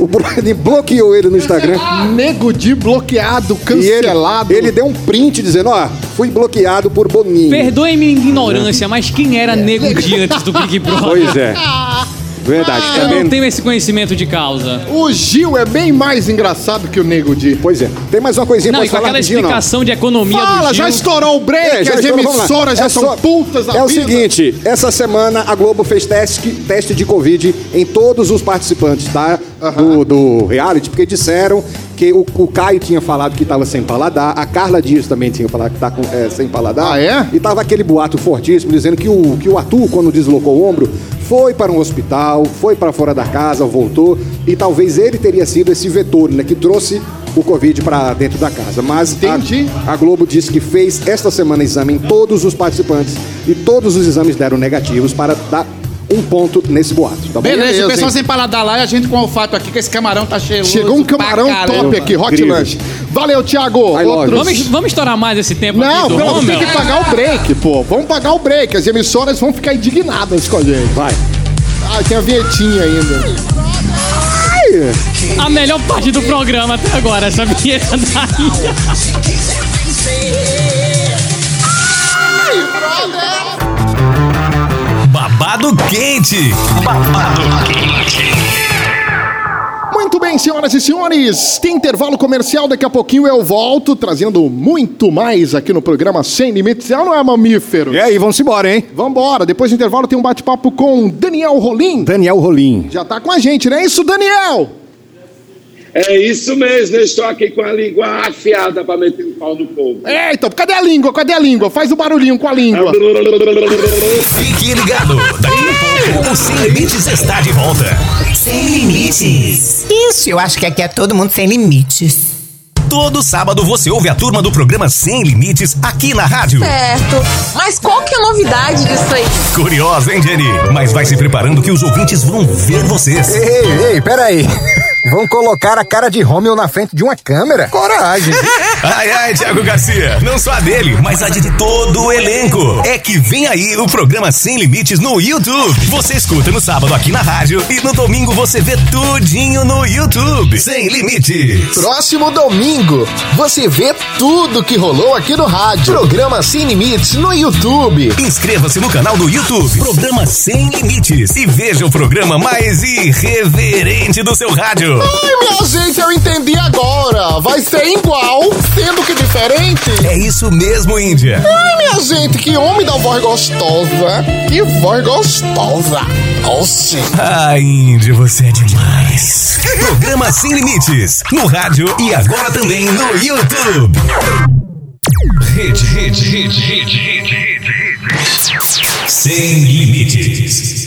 o Boninho bloqueou ele no Instagram. Nego Di bloqueado, E ele, cancelado. ele deu um print dizendo, ó, fui bloqueado por Boninho. Perdoe minha ignorância, mas quem era Nego Di antes do Big Brother? Pois é. Verdade, Eu também. não tenho esse conhecimento de causa. O Gil é bem mais engraçado que o Nego Di. Pois é. Tem mais uma coisinha Não, pra e com falar aquela rapidinho, não? explicação de economia Fala, do Gil. já estourou o break, É, já as estourou, emissoras já É são só- putas da É o vida. seguinte, essa semana a Globo fez teste, teste de Covid em todos os participantes tá? do, do reality, porque disseram que o, o Caio tinha falado que estava sem paladar, a Carla Dias também tinha falado que tá com, é, sem paladar. Ah, é? E tava aquele boato fortíssimo dizendo que o, que o Arthur, quando deslocou o ombro, foi para um hospital, foi para fora da casa, voltou, e talvez ele teria sido esse vetor, né, que trouxe o Covid para dentro da casa. Mas a- a Globo disse que fez esta semana exame em todos os participantes e todos os exames deram negativos para dar um ponto nesse boato, tá bom? Beleza, Beleza, o pessoal hein? sem paladar lá e a gente com olfato aqui, que esse camarão tá cheio. Chegou um camarão top aqui, Hot Incrível. Lunch. Valeu, Thiago. You. Vamos, vamos estourar mais esse tempo Não, aqui do pelo tem que pagar o break, pô. Vamos pagar o break. As emissoras vão ficar indignadas com a gente. Vai. Ah, tem a vinhetinha ainda. A melhor parte do programa até agora, essa vinheta daí. Babado quente. Babado quente. Muito bem, senhoras e senhores. Tem intervalo comercial. Daqui a pouquinho eu volto trazendo muito mais aqui no programa Sem Limites. É ou não é, mamífero? E aí, vamos embora, hein? Vambora. Depois do intervalo tem um bate-papo com Daniel Rolim. Daniel Rolim. Já tá com a gente, não é isso, Daniel? É isso mesmo, eu estou aqui com a língua afiada para meter o pau no povo. Eita, cadê a língua? Cadê a língua? Faz o barulhinho com a língua. Fique ligado. Daqui a pouco o Sem Limites está de volta. Sem limites. Isso, eu acho que aqui é todo mundo sem limites. Todo sábado você ouve a turma do programa Sem Limites aqui na rádio. Certo. Mas qual que é a novidade disso aí? Curiosa, hein, Jenny? Mas vai se preparando que os ouvintes vão ver vocês. Ei, ei, peraí. Vão colocar a cara de Romeu na frente de uma câmera? Coragem. Ai, ai, Thiago Garcia. Não só a dele, mas a de todo o elenco. É que vem aí o programa Sem Limites no YouTube. Você escuta no sábado aqui na rádio e no domingo você vê tudinho no YouTube. Sem Limites. Próximo domingo, você vê tudo que rolou aqui no rádio. Programa Sem Limites no YouTube. Inscreva-se no canal do YouTube. Programa Sem Limites. E veja o programa mais irreverente do seu rádio. Ai, minha gente, eu entendi agora. Vai ser igual, sendo que diferente. É isso mesmo, Índia. Ai, minha gente, que homem da voz gostosa. Que voz gostosa. Oxi. Ai, Índia, você é demais. Programa Sem Limites. No rádio e agora também no YouTube. Rede, rede, rede, rede, rede, rede. Sem Limites.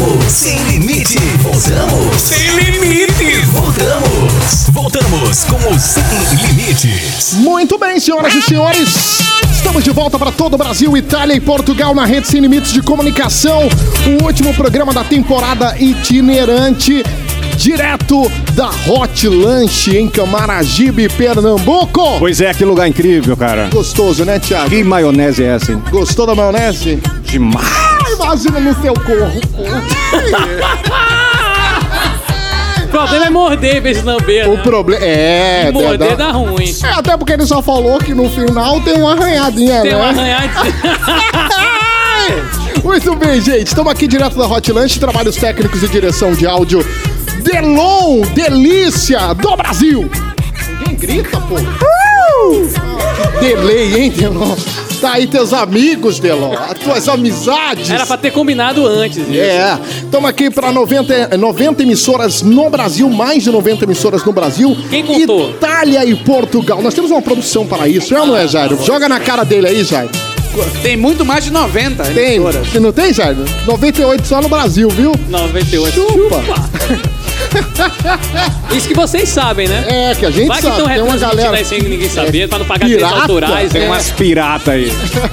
Voltamos. Sem limite. Voltamos. Sem limite. Voltamos. Voltamos com o Sem Limites. Muito bem, senhoras e senhores. Estamos de volta para todo o Brasil, Itália e Portugal na rede Sem Limites de Comunicação. O último programa da temporada itinerante. Direto da Hot Lanche em Camaragibe, Pernambuco. Pois é, que lugar incrível, cara. Gostoso, né, Thiago? Que maionese é essa, hein? Gostou da maionese? Demais. Ah, imagina no seu corpo. O problema é morder, vez lamber. O né? problema é. E morder dá ruim. É, até porque ele só falou que no final tem uma arranhadinha, Tem né? uma arranhadinha. Muito bem, gente. Estamos aqui direto da Hot Lunch, trabalhos técnicos e direção de áudio. Delon, delícia do Brasil. Ninguém grita, pô. Uh! Delay, hein, Delon? Tá aí teus amigos, Delon. As tuas amizades. Era pra ter combinado antes. isso. É, estamos aqui para 90, 90 emissoras no Brasil, mais de 90 emissoras no Brasil. Quem contou? Itália e Portugal. Nós temos uma produção para isso, é ou não é, Jairo? Joga na cara dele aí, Jairo. Tem muito mais de 90 Tem. emissoras. Você não tem, Jairo? 98 só no Brasil, viu? 98. Chupa. Isso que vocês sabem, né? É, que a gente Vai que sabe. estão Tem uma galera. aí sem ninguém saber, pra não pagar direitos Pirata? autorais. Tem né? umas pirata aí.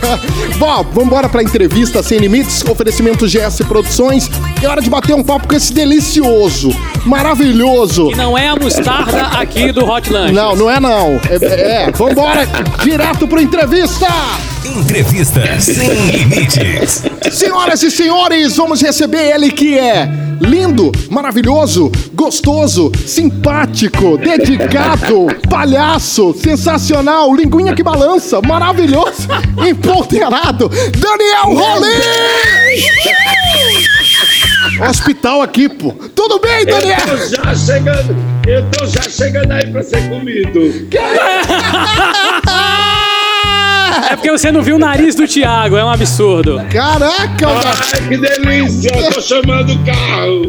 Bom, vambora pra entrevista Sem Limites, oferecimento GS Produções. É hora de bater um papo com esse delicioso, maravilhoso. Que não é a mostarda aqui do Hot Lunch. Não, não é não. É, é vambora direto pro entrevista. Entrevista Sem Limites. Senhoras e senhores, vamos receber ele que é lindo, maravilhoso, gostoso, simpático, dedicado, palhaço, sensacional, linguinha que balança, maravilhoso, empoderado, Daniel Rolim! Hospital aqui, pô. Tudo bem, Daniel? Eu tô já chegando, eu tô já chegando aí pra ser comido. É porque você não viu o nariz do Thiago, é um absurdo. Caraca, Ai, que delícia, eu tô chamando o carro.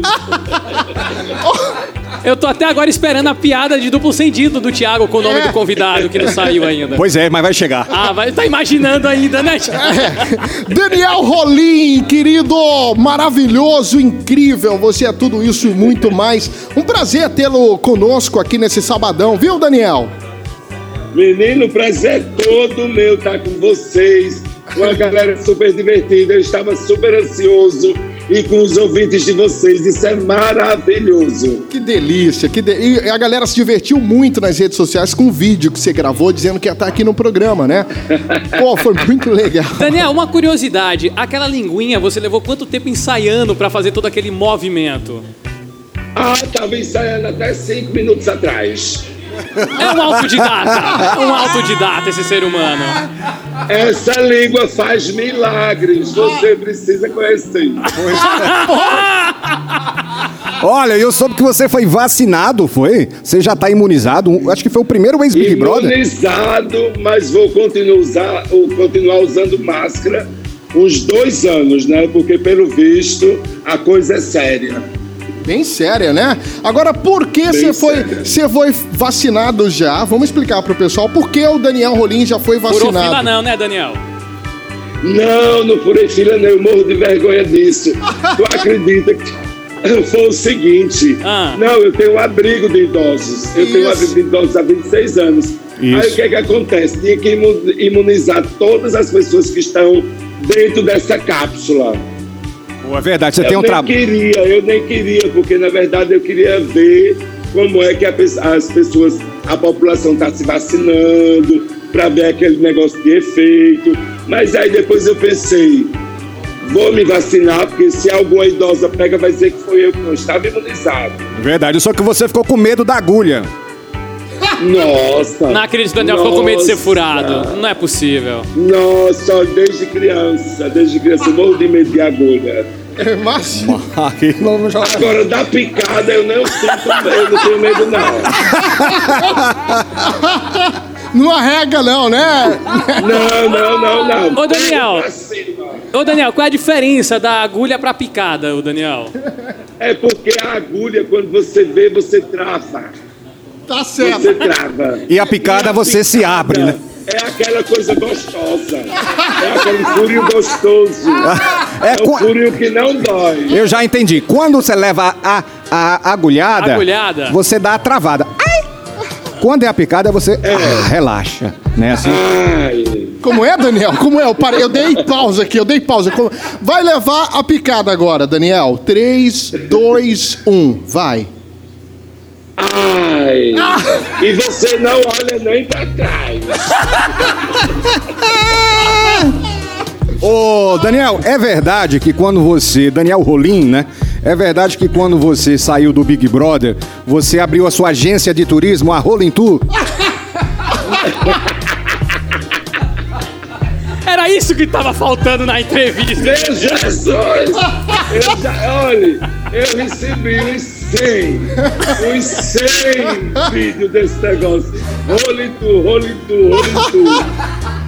Eu tô até agora esperando a piada de duplo sentido do Thiago com o nome do convidado, que não saiu ainda. Pois é, mas vai chegar. Ah, vai, tá imaginando ainda, né, Thiago? É. Daniel Rolim, querido, maravilhoso, incrível, você é tudo isso e muito mais. Um prazer tê-lo conosco aqui nesse sabadão, viu, Daniel? Menino, prazer todo meu estar com vocês. Uma galera super divertida. Eu estava super ansioso e com os ouvintes de vocês. Isso é maravilhoso. Que delícia, que de... e a galera se divertiu muito nas redes sociais com o vídeo que você gravou dizendo que ia estar aqui no programa, né? Pô, foi muito legal. Daniel, uma curiosidade. Aquela linguinha, você levou quanto tempo ensaiando pra fazer todo aquele movimento? Ah, estava ensaiando até cinco minutos atrás. É um autodidata. É um autodidata esse ser humano. Essa língua faz milagres. Você precisa conhecer. Olha, eu soube que você foi vacinado, foi? Você já tá imunizado? Acho que foi o primeiro ex-Big Brother. Imunizado, mas vou continuar, usar, ou continuar usando máscara uns dois anos, né? Porque, pelo visto, a coisa é séria. Bem séria, né? Agora, por que você foi, foi vacinado já? Vamos explicar pro pessoal por que o Daniel Rolim já foi Furou fila vacinado. não, né, Daniel? Não, não furei fila, não. Eu morro de vergonha disso. Tu acredita que. foi o seguinte. Não, eu tenho um abrigo de idosos. Eu tenho um abrigo de idosos há 26 anos. Aí Isso. o que é que acontece? Tinha que imu- imunizar todas as pessoas que estão dentro dessa cápsula. É verdade, você eu tem um nem trabalho. queria, eu nem queria, porque na verdade eu queria ver como é que a as pessoas, a população está se vacinando, para ver aquele negócio de efeito. Mas aí depois eu pensei, vou me vacinar, porque se alguma idosa pega, vai dizer que foi eu que não estava imunizado. Verdade, só que você ficou com medo da agulha. Nossa! Não acredito que o Daniel ficou com medo de ser furado. Não é possível. Nossa, desde criança, desde criança eu morro de medo de agulha. Mas... Agora, da picada eu não sinto eu não tenho medo, não. Não arrega, não, né? Não, não, não, não. Ô, Daniel. Ô, Daniel, qual é a diferença da agulha pra picada, ô, Daniel? É porque a agulha, quando você vê, você trava. Tá certo. Você trava. E a picada você se abre, né? É aquela coisa gostosa. É aquele furinho gostoso. É, o furinho que não dói. Eu já entendi. Quando você leva a, a agulhada, Agulhada. você dá a travada. Ai! Quando é a picada, você ah, relaxa, né? Assim. Como é, Daniel? Como é? Eu, parei, eu dei pausa aqui, eu dei pausa. Vai levar a picada agora, Daniel. 3, 2, 1, vai. Ai. E você não olha nem pra trás. Ô, Daniel, é verdade que quando você. Daniel Rolim, né? É verdade que quando você saiu do Big Brother, você abriu a sua agência de turismo, a Rolling Tour? Era isso que tava faltando na entrevista. Meu Jesus! Eu já, olha, eu recebi uns 100, uns 100 vídeos desse negócio. Role tu, role tu, role tu.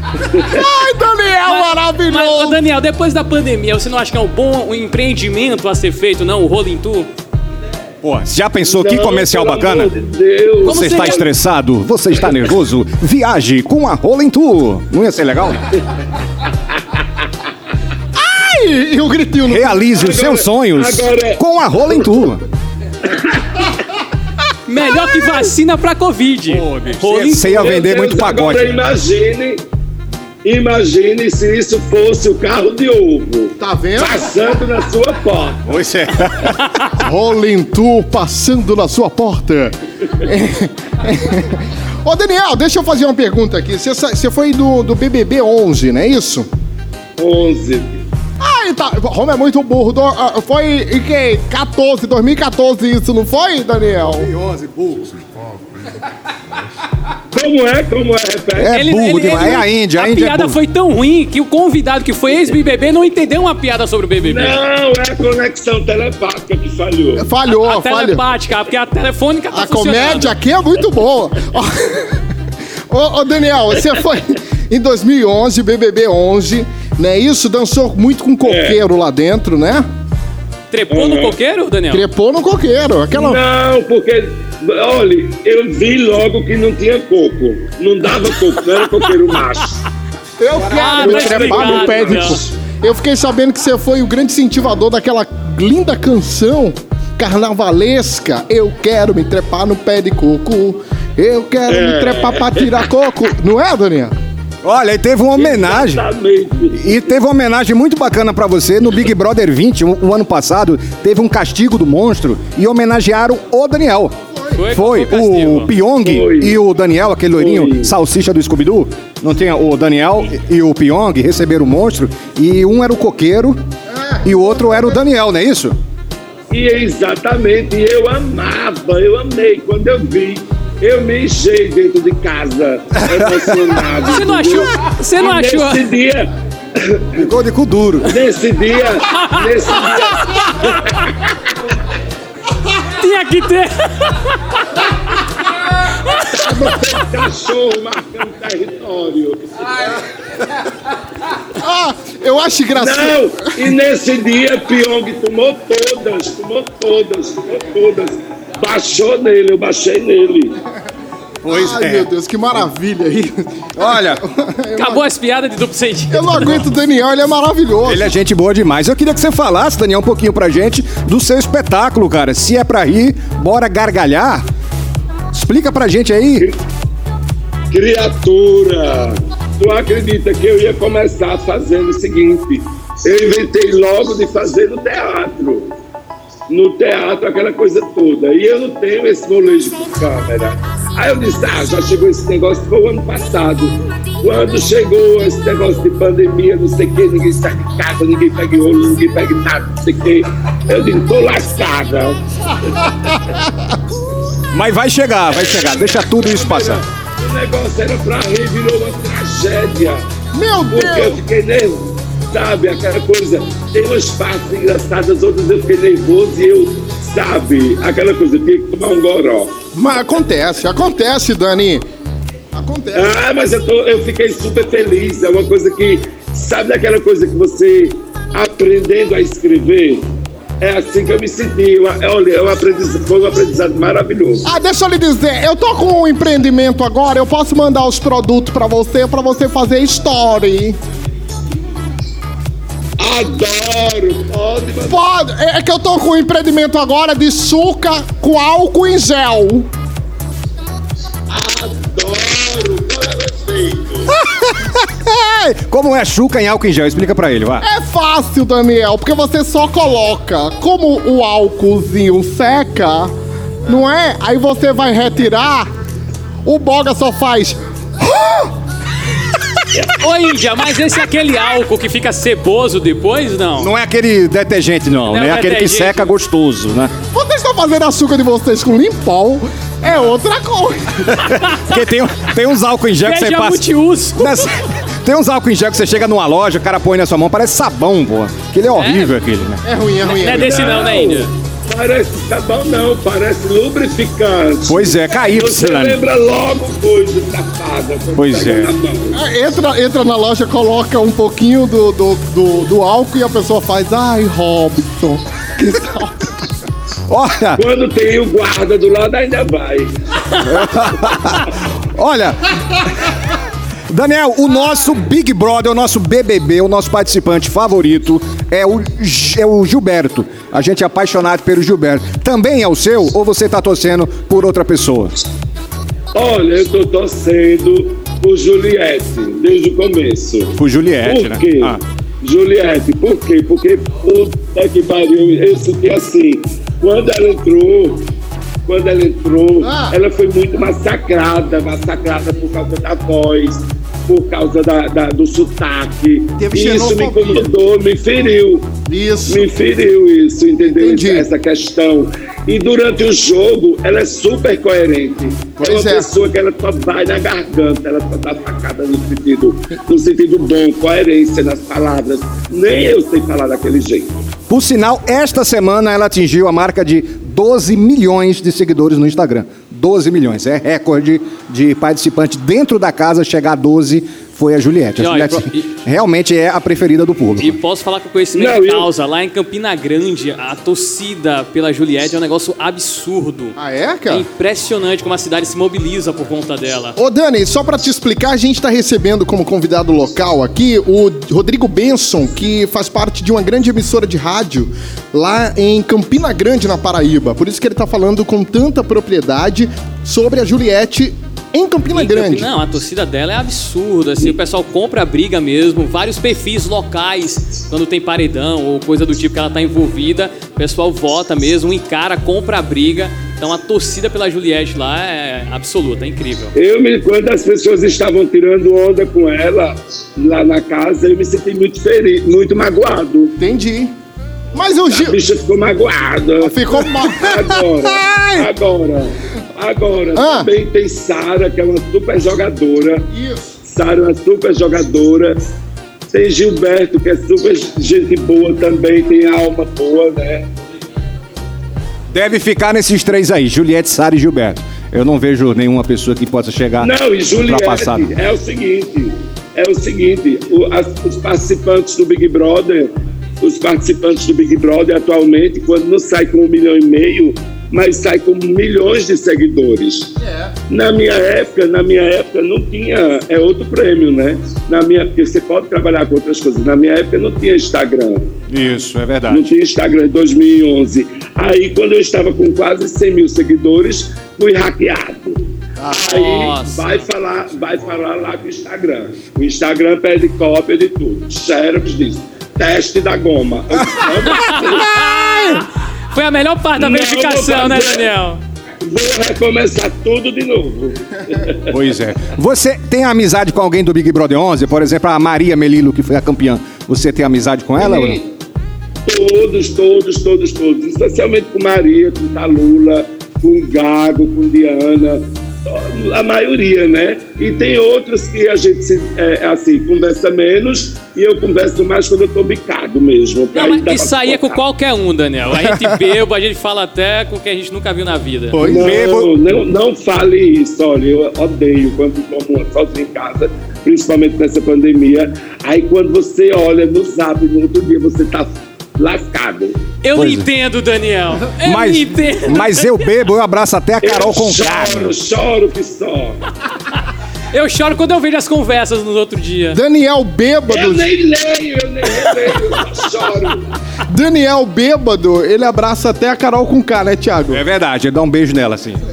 Ai, Daniel, maravilhoso! Mas, ô, Daniel, depois da pandemia, você não acha que é um bom um empreendimento a ser feito, não? O Rolling Tour? Pô, já pensou que Não, comercial pelo bacana? de Deus. Você está seria? estressado? Você está nervoso? Viaje com a Rolling Tour. Não ia ser legal? Ai, e o gritinho no... Realize os seus sonhos agora- com a Rolling Tour. Melhor que vacina pra Covid. Você ia vender muito Agora pagode. imagine, imagine se isso fosse o carro de ovo. Tá vendo? Passando na sua porta. Pois é. Rolling Tour passando na sua porta. Ô, Daniel, deixa eu fazer uma pergunta aqui. Você, sa- você foi do, do BBB 11, não é isso? 11. Ai, tá. Roma é muito burro. Do- ah, foi em que? 14, 2014 isso, não foi, Daniel? 11, burro. Como é? Como é? Repete. É burro demais. É a Índia, a Índia é piada burro. foi tão ruim que o convidado que foi ex-BBB não entendeu uma piada sobre o BBB. Não, é a conexão telepática que falhou. Falhou, A falhou. telepática, porque a telefônica tá A comédia aqui é muito boa. ô, ô, Daniel, você foi em 2011, BBB 11, né? Isso, dançou muito com coqueiro lá dentro, né? Trepou no coqueiro, Daniel? Trepou no coqueiro. Aquela... Não, porque, olha, eu vi logo que não tinha coco. Não dava coco, não era coqueiro macho. Eu Ah, quero me trepar no pé de então. co- Eu fiquei sabendo que você foi o grande incentivador daquela linda canção carnavalesca. Eu quero me trepar no pé de coco. Eu quero me É. trepar pra tirar coco. Não é, Daniel? Olha, e teve uma homenagem. Exatamente. E teve uma homenagem muito bacana pra você no Big Brother 20, o, o ano passado. Teve um castigo do monstro e homenagearam o Daniel. Foi? Foi, o Pyong Foi. e o Daniel, aquele loirinho, Foi. salsicha do Scooby-Doo. Não tinha o Daniel e o Pyong receberam o monstro e um era o coqueiro e o outro era o Daniel, não é isso? E exatamente, e eu amava, eu amei. Quando eu vi, eu me enchei dentro de casa, emocionado. Você não achou? Você não E achou? Nesse dia, Ficou de cu duro. nesse dia, nesse dia, Tinha que ter. cachorro marcando território. Ah, eu acho engraçado. Não, e nesse dia Pyong tomou todas, tomou todas, tomou todas. Baixou nele, eu baixei nele. Pois Ai, é. meu Deus, que maravilha aí. Olha, Acabou as piadas de duplo sentido. Eu não aguento o Daniel, ele é maravilhoso. ele é gente boa demais. Eu queria que você falasse, Daniel, um pouquinho pra gente do seu espetáculo, cara. Se é pra rir, bora gargalhar. Explica pra gente aí. Criatura, tu acredita que eu ia começar fazendo o seguinte? Eu inventei logo de fazer no teatro. No teatro, aquela coisa toda. E eu não tenho esse molejo com câmera. Aí eu disse, ah, já chegou esse negócio, foi o ano passado. Quando chegou esse negócio de pandemia, não sei o que, ninguém sai de casa, ninguém pega rolo, ninguém pega nada, não sei o que. Eu digo, tô lascada. Mas vai chegar, vai chegar. Deixa tudo isso passar. O negócio era pra rir, virou uma tragédia. Meu Porque eu Deus! fiquei nervoso, sabe? Aquela coisa. Tem umas partes engraçadas, outras eu fiquei nervoso e eu, sabe? Aquela coisa, tinha que tomar um goró. Mas acontece, acontece, Dani. Acontece. Ah, mas eu, tô, eu fiquei super feliz. É uma coisa que, sabe daquela coisa que você aprendendo a escrever? É assim que eu me senti. Eu- Olha, é um aprendizado, foi um aprendizado maravilhoso. Ah, deixa eu lhe dizer, eu tô com um empreendimento agora, eu posso mandar os produtos pra você, pra você fazer story. Adoro! Pode mandar. Pode, é é que eu tô com um empreendimento agora de suca com álcool em gel. Adoro! Efeito? Como é chuca em álcool em gel? Explica pra ele, vai. É fácil, Daniel, porque você só coloca, como o álcoolzinho seca, não é? Aí você vai retirar, o boga só faz. Ô, Índia, mas esse é aquele álcool que fica ceboso depois, não? Não é aquele detergente, não, Não né? é É aquele que seca gostoso, né? Vocês estão fazendo açúcar de vocês com limpol, é outra coisa. Porque tem, tem uns álcool em gel que você passa. multiuso. Nessa- Tem uns álcool em gel que você chega numa loja, o cara põe na sua mão, parece sabão, pô. Aquele é horrível, aquele, né? É ruim, é ruim. Não é desse não, né, Índia? Parece sabão não, parece lubrificante. Pois é, KY. Você lembra logo coisa safada. Pois é. É, Entra, entra na loja, coloca um pouquinho do, do, do, do álcool e a pessoa faz, ai, Robson, que saudade." Olha, Quando tem o guarda do lado, ainda vai. olha. Daniel, o nosso Big Brother, o nosso BBB, o nosso participante favorito é o, é o Gilberto. A gente é apaixonado pelo Gilberto. Também é o seu ou você tá torcendo por outra pessoa? Olha, eu tô torcendo por Juliette, desde o começo. Por Juliette, Por né? quê? Ah. Juliette, por quê? Porque, puta que pariu, eu senti assim, quando ela entrou, quando ela entrou, Ah. ela foi muito massacrada, massacrada por causa da voz, por causa da, da- do sotaque. Teve E isso me incomodou, me feriu. Isso. Me feriu isso, entendeu? Entendi. Essa questão. E durante o jogo, ela é super coerente. Pois é uma é. pessoa que ela só vai na garganta, ela só dá facada no sentido, no sentido bom, coerência nas palavras. Nem eu sei falar daquele jeito. Por sinal, esta semana ela atingiu a marca de 12 milhões de seguidores no Instagram. 12 milhões. É recorde de participante dentro da casa chegar a 12 foi a Juliette. A ó, Juliette e realmente é a preferida do público. E posso falar com conhecimento Não, de eu- causa. Lá em Campina Grande, a torcida pela Juliette é um negócio absurdo. Ah, é, É cara? impressionante como a cidade se mobiliza por conta dela. Ô Dani, só pra te explicar, a gente tá recebendo como convidado local aqui o Rodrigo Benson, que faz parte de uma grande emissora de rádio lá em Campina Grande, na Paraíba. Por isso que ele tá falando com tanta propriedade sobre a Juliette em Campina Em Grande. Campina- Não, a torcida dela é absurda, assim, o pessoal compra a briga mesmo, vários perfis locais, quando tem paredão ou coisa do tipo que ela tá envolvida, o pessoal vota mesmo, encara, compra a briga. Então a torcida pela Juliette lá é absoluta, é incrível. Eu me, quando as pessoas estavam tirando onda com ela lá na casa, eu me senti muito ferido, muito magoado. Entendi. Mas o A Gil. bicha ficou magoada. Ficou mal. Agora, agora, agora, Ah. também tem Sara, que é uma super jogadora. Isso. Sara é uma super jogadora. Tem Gilberto, que é super gente boa também, tem alma boa, né? Deve ficar nesses três aí, Juliette, Sara e Gilberto. Eu não vejo nenhuma pessoa que possa chegar Não, e Juliette, é o seguinte, é o seguinte, o- as- os participantes do Big Brother, os participantes do Big Brother atualmente, quando não sai com um milhão e meio, mas sai com milhões de seguidores. Na minha época, na minha época não tinha, é outro prêmio, né? Na minha, porque você pode trabalhar com outras coisas. Na minha época não tinha Instagram. Isso, é Não verdade. tinha Instagram em 2011. Aí, quando eu estava com quase 100 mil seguidores, fui hackeado. Aí Nossa. vai falar, vai falar lá com o Instagram. O Instagram pede cópia de tudo. Xerox diz, teste da goma. Foi a melhor parte da Não, verificação, né. Daniel? Vou recomeçar tudo de novo. Pois é. Você tem amizade com alguém do Big Brother 11? Por exemplo, a Maria Melilo, que foi a campeã. Você tem amizade com ela? ou não? Todos, todos, todos, todos. Especialmente com Maria, com Talula, com Gago, com Diana. A maioria, né? E tem outros que a gente se, é, assim, conversa menos e eu converso mais quando eu tô bicado mesmo. que Não, mas isso aí é com qualquer um, Daniel. A gente bebo, a gente fala até com o que a gente nunca viu na vida. Não, não, não fale isso, olha, eu odeio quando tomo sozinho em casa, principalmente nessa pandemia. Aí quando você olha no zap no outro dia, você tá lascado. Eu Pois é. entendo, Daniel. Eu Mas, entendo. mas eu bebo, eu abraço até a Carol com choro, choro que só. Eu choro quando eu vejo as conversas no outro dia. Daniel bêbado. Eu nem leio, eu nem leio, eu só choro. Daniel bêbado, ele abraça até a Carol com K, né, Thiago? É verdade, dá um beijo nela, assim.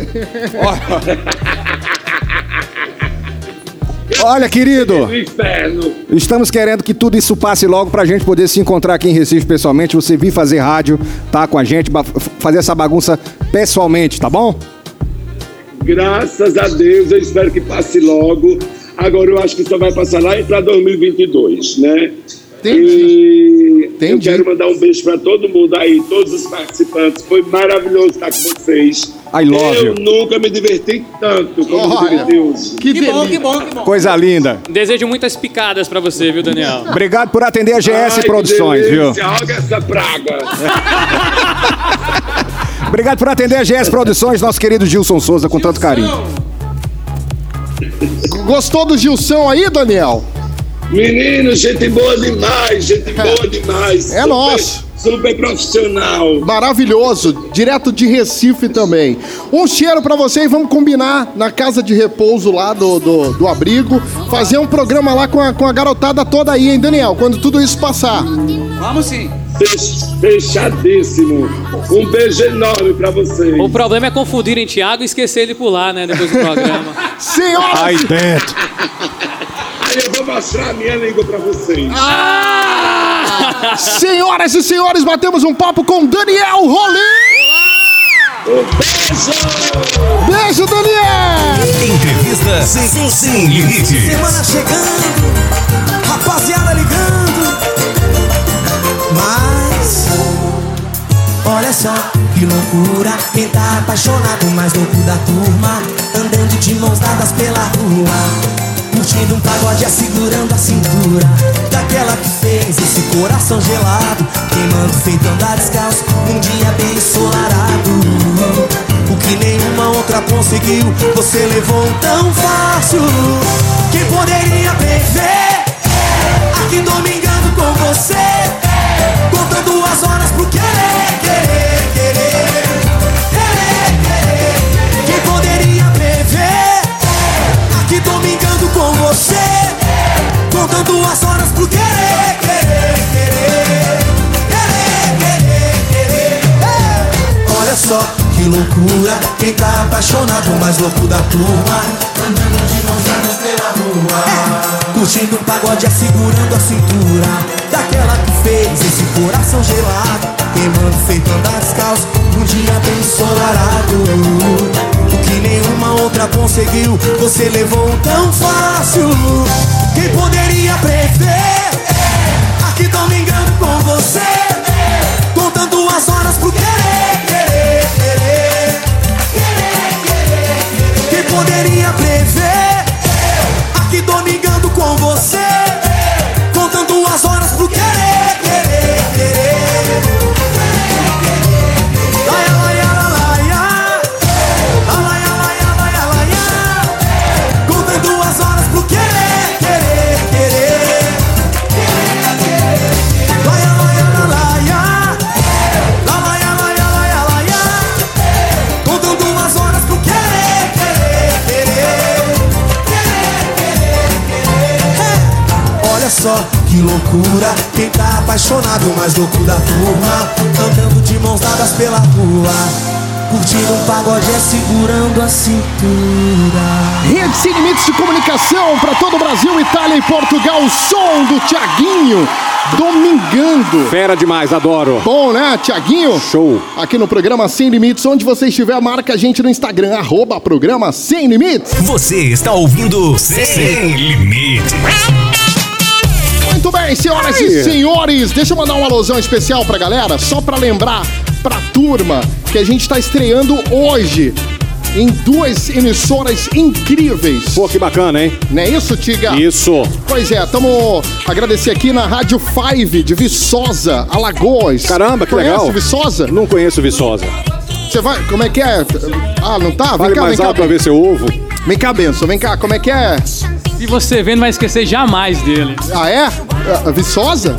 Olha, querido, Do inferno. estamos querendo que tudo isso passe logo pra gente poder se encontrar aqui em Recife pessoalmente. Você vir fazer rádio, tá com a gente, fazer essa bagunça pessoalmente, tá bom? Graças a Deus, eu espero que passe logo. Agora eu acho que só vai passar lá para 2022, né? E eu quero mandar um beijo para todo mundo aí, todos os participantes. Foi maravilhoso estar com vocês. I love eu you. nunca me diverti tanto como me Olha. diverti hoje. Que, Que bom, que bom, que bom. Coisa linda. Desejo muitas picadas pra você, viu, Daniel? Obrigado por atender a GS Ai, que Produções, viu? Olha essa praga. Obrigado por atender a GS Produções, nosso querido Gilson Souza, com tanto carinho. Gostou do Gilson aí, Daniel? Menino, gente boa demais, gente boa demais. É Super- nosso. Super profissional. Maravilhoso, direto de Recife também. Um cheiro pra você e vamos combinar na casa de repouso lá do, do, do abrigo, fazer um programa lá com a, com a garotada toda aí, hein, Daniel? Quando tudo isso passar. Vamos sim. Fech- Fechadíssimo. Um beijo enorme pra vocês. O problema é confundirem Thiago e esquecer ele por lá, né? Depois do programa. Senhoras, Aí dentro. Eu vou mostrar a minha língua pra vocês. senhoras e senhores, batemos um papo com Daniel Rolim. Um beijo! Beijo, Daniel! Entrevista sem, sem limite. Semana chegando, rapaziada ligando. Mas, olha só que loucura. Quem tá apaixonado, mais louco da turma. Andando de mãos dadas pela rua. Curtindo um pagode, segurando a cintura. Daquela que fez esse coração gelado. Queimando feito andar descalço. Um dia bem ensolarado. O que nenhuma outra conseguiu, você levou tão fácil. Quem poderia prever? Aqui domingando com você. Contando as horas pro querer, querer, querer. Querer, querer, querer. Olha só que loucura. Quem tá apaixonado, mais louco da turma. Andando de mãos rua. Curtindo um pagode, segurando a cintura. Daquela que fez esse coração gelado. Queimando feito andar descalço. Um dia bem ensolarado. O que nenhuma outra conseguiu, você levou tão fácil. Quem poderia prever? Aqui domingando com você. Contando as horas pro querer, querer, querer. Quem poderia prever? Com você. Loucura, quem tá apaixonado, mais louco da turma, andando de mãos dadas pela rua. Curtindo um pagode é segurando a cintura. Rede Sem Limites de Comunicação para todo o Brasil, Itália e Portugal. O som do Tiaguinho domingando. Fera demais, adoro. Bom, né, Tiaguinho? Show. Aqui no programa Sem Limites, onde você estiver, marca a gente no Instagram, arroba programa Sem Limites. Você está ouvindo Sem Limites. Muito bem, senhoras e senhores, deixa eu mandar uma alusão especial pra galera, só pra lembrar pra turma que a gente tá estreando hoje em duas emissoras incríveis. Pô, que bacana, hein? Não é isso, Tiga? Isso. Pois é, estamos agradecer aqui na Rádio 5 de Viçosa, Alagoas. Caramba, que Conhece legal. Viçosa? Não conheço Viçosa. Você vai, como é que é? Ah, não tá? Vem cá, mais vem cá. alto pra ver seu ovo. Vem cá, Benção, vem cá, como é que é? E você vendo, vai esquecer jamais dele. Ah, é? Ah, Viçosa?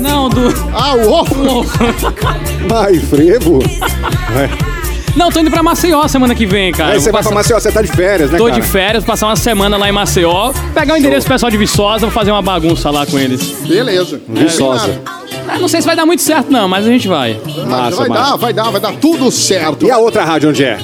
Não, do. Ah, o ovo? Ai, frevo. Não, tô indo pra Maceió semana que vem, cara. Aí você vai pra Maceió, você tá de férias, né, Tô cara? de férias, passar uma semana lá em Maceió, pegar o endereço do pessoal de Viçosa, vou fazer uma bagunça lá com eles. Beleza. Viçosa. Ah, Não sei se vai dar muito certo, não, mas a gente vai. Ah, vai dar, vai dar, vai dar tudo certo. E a outra rádio onde é?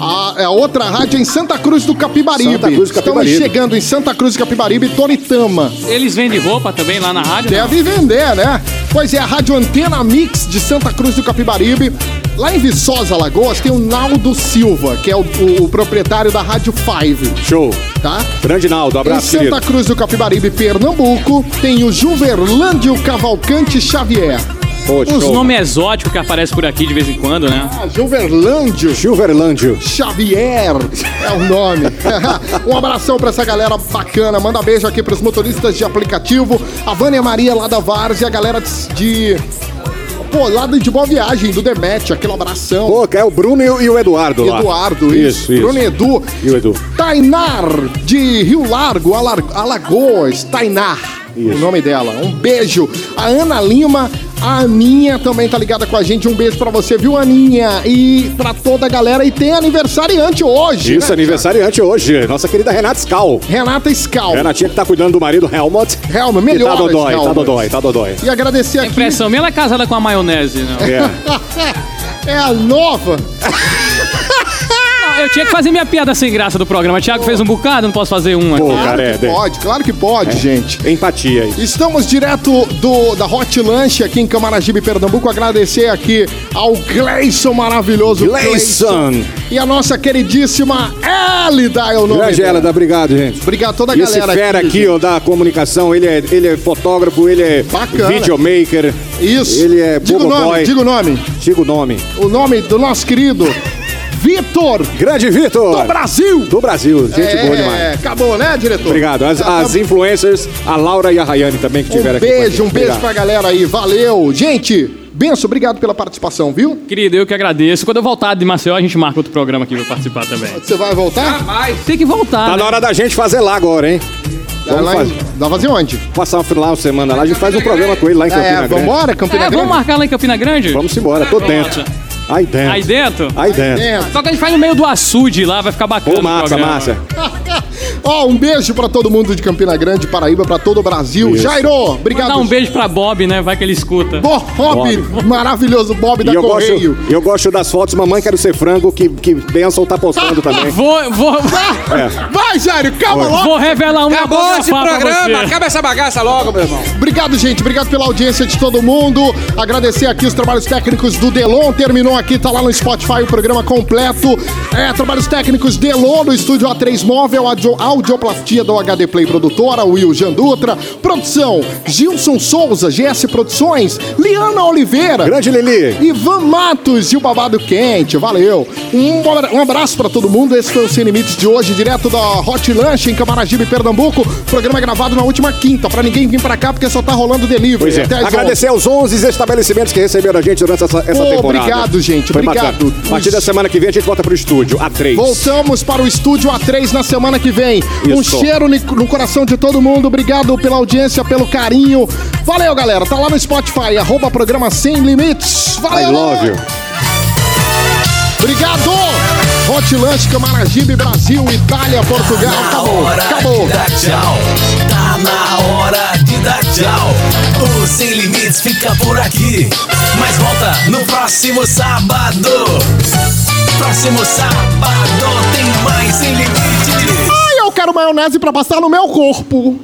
A, a outra rádio é em Santa Cruz do Capibaribe. Santa Cruz do Capibaribe. Estamos chegando em Santa Cruz do Capibaribe e Toritama. Eles vendem roupa também lá na rádio? não? Deve vender, né? Pois é, a Rádio Antena Mix de Santa Cruz do Capibaribe. Lá em Viçosa, Alagoas, tem o Naldo Silva, que é o, o- o proprietário da Rádio 5. Show. Tá? Grande Naldo, Em abraço, Santa querido. Cruz do Capibaribe, Pernambuco, tem o Juverlândio Cavalcante Xavier. Pô, show. nomes exóticos que aparecem por aqui de vez em quando, né? Ah, Juverlândio Silverlândio. Xavier é o nome. um abração pra essa galera bacana. Manda beijo aqui pros motoristas de aplicativo. A Vânia Maria lá da Vars e a galera de. Pô, lá de Boa Viagem, do Demet, aquele abração. Pô, que é o Bruno e o, e o Eduardo lá. Eduardo, isso. Isso, isso. Bruno e Edu. E o Edu. Tainar, de Rio Largo, Alar- Alagoas. Tainar, o nome dela. Um beijo. A Ana Lima, a Aninha também tá ligada com a gente. Um beijo pra você, viu, Aninha? E pra toda a galera. E tem aniversariante hoje. Isso, né, aniversariante hoje. Nossa querida Renata Scal. Renata Scal. Renatinha que tá cuidando do marido Helmut. Helmut, melhor. tá dodói, tá dodói, tá dodói. E agradecer aqui. Impressão minha, ela é casada com a maionese, não. É. é a nova. Eu tinha que fazer minha piada sem graça do programa. Thiago fez um bocado, não posso fazer uma. Pô, aqui. cara, é. bem- Pode, claro que pode, gente. Empatia aí. Estamos direto do, da Hot Lanche aqui em Camaragibe, Pernambuco. Agradecer aqui ao Gleison maravilhoso. Gleison. E a nossa queridíssima Elida é o nome Grande dela. Hélida, obrigado, gente. Obrigado a toda a E esse galera fera aqui, gente. ó, da comunicação, ele é, ele é fotógrafo, ele é Bacana. videomaker. Isso. Ele é Diga o nome, boy. diga o nome. Diga o nome. O nome do nosso querido Vitor Grande Vitor. do Brasil. Do Brasil, gente é, boa demais. acabou, né, diretor? Obrigado. As, as influencers, a Laura e a Rayane também que Um estiveram aqui. beijo, um beijo Obrigado. pra galera aí. Valeu. Gente, Benção, obrigado pela participação, viu? Querido, eu que agradeço. Quando eu voltar de Maceió, a gente marca outro programa aqui pra participar também. Você vai voltar? Tem que voltar. Tá né? na hora da gente fazer lá agora, hein? Vamos lá fazer. em, dá fazer onde? Passar um final de semana lá, a gente faz um programa com ele lá em Campina É, Grande. vambora, Campina É, Grande? vamos marcar lá em Campina Grande? Vamos embora, tô dentro. Aí dentro. Aí dentro? Aí dentro. Só que a gente faz no meio do açude lá, vai ficar bacana. Ô, massa, massa. Ó, um beijo pra todo mundo de Campina Grande, Paraíba, pra todo o Brasil. Isso. Jairo, obrigado. Mandar um beijo pra Bob, né? Vai que ele escuta. Bo- Bob, maravilhoso Bob da E eu Correio. gosto, eu gosto das fotos Mamãe Quero Ser Frango, que, que Benção tá postando também. Vou, vou, É. Vai, Jairo, calma logo. vou revelar um Acabou esse programa, acaba essa bagaça logo, meu irmão. Obrigado, gente. Obrigado pela audiência de todo mundo. Agradecer aqui os trabalhos técnicos do Delon. Terminou aqui, tá lá no Spotify o programa completo. É, trabalhos técnicos Delon no estúdio A3 Móvel, audioplastia do HD Play Produtora, Will Jandutra. Produção, Gilson Souza, GS Produções, Liana Oliveira. Grande Lili. Ivan Matos e o Babado Quente, valeu. Um, abra- abraço pra todo mundo. Esse foi o Sem Limites de hoje, direto da Hot Lunch em Camaragibe, Pernambuco. Programa gravado na última quinta, pra ninguém vir pra cá porque só tá rolando delivery. É. Agradecer aos 11 estabelecimentos que receberam a gente durante essa, essa Pô, temporada. obrigado, gente, Foi obrigado. bacana. A partir da semana que vem a gente volta pro estúdio, A3. Voltamos para o estúdio A3 na semana que vem. Um Isso. cheiro ni- no coração de todo mundo. Obrigado pela audiência, pelo carinho. Valeu, galera. Tá lá no Spotify, arroba programa Sem Limites. Valeu! I love you. Obrigado! Hot Lunch, Camaragibe, Brasil, Itália, Portugal. Acabou, hora acabou. de dar tchau. Tá na hora de dar Tchau, o Sem Limites fica por aqui. Mas volta no próximo sábado. Próximo sábado tem mais Sem Limites. Quero maionese pra passar no meu corpo.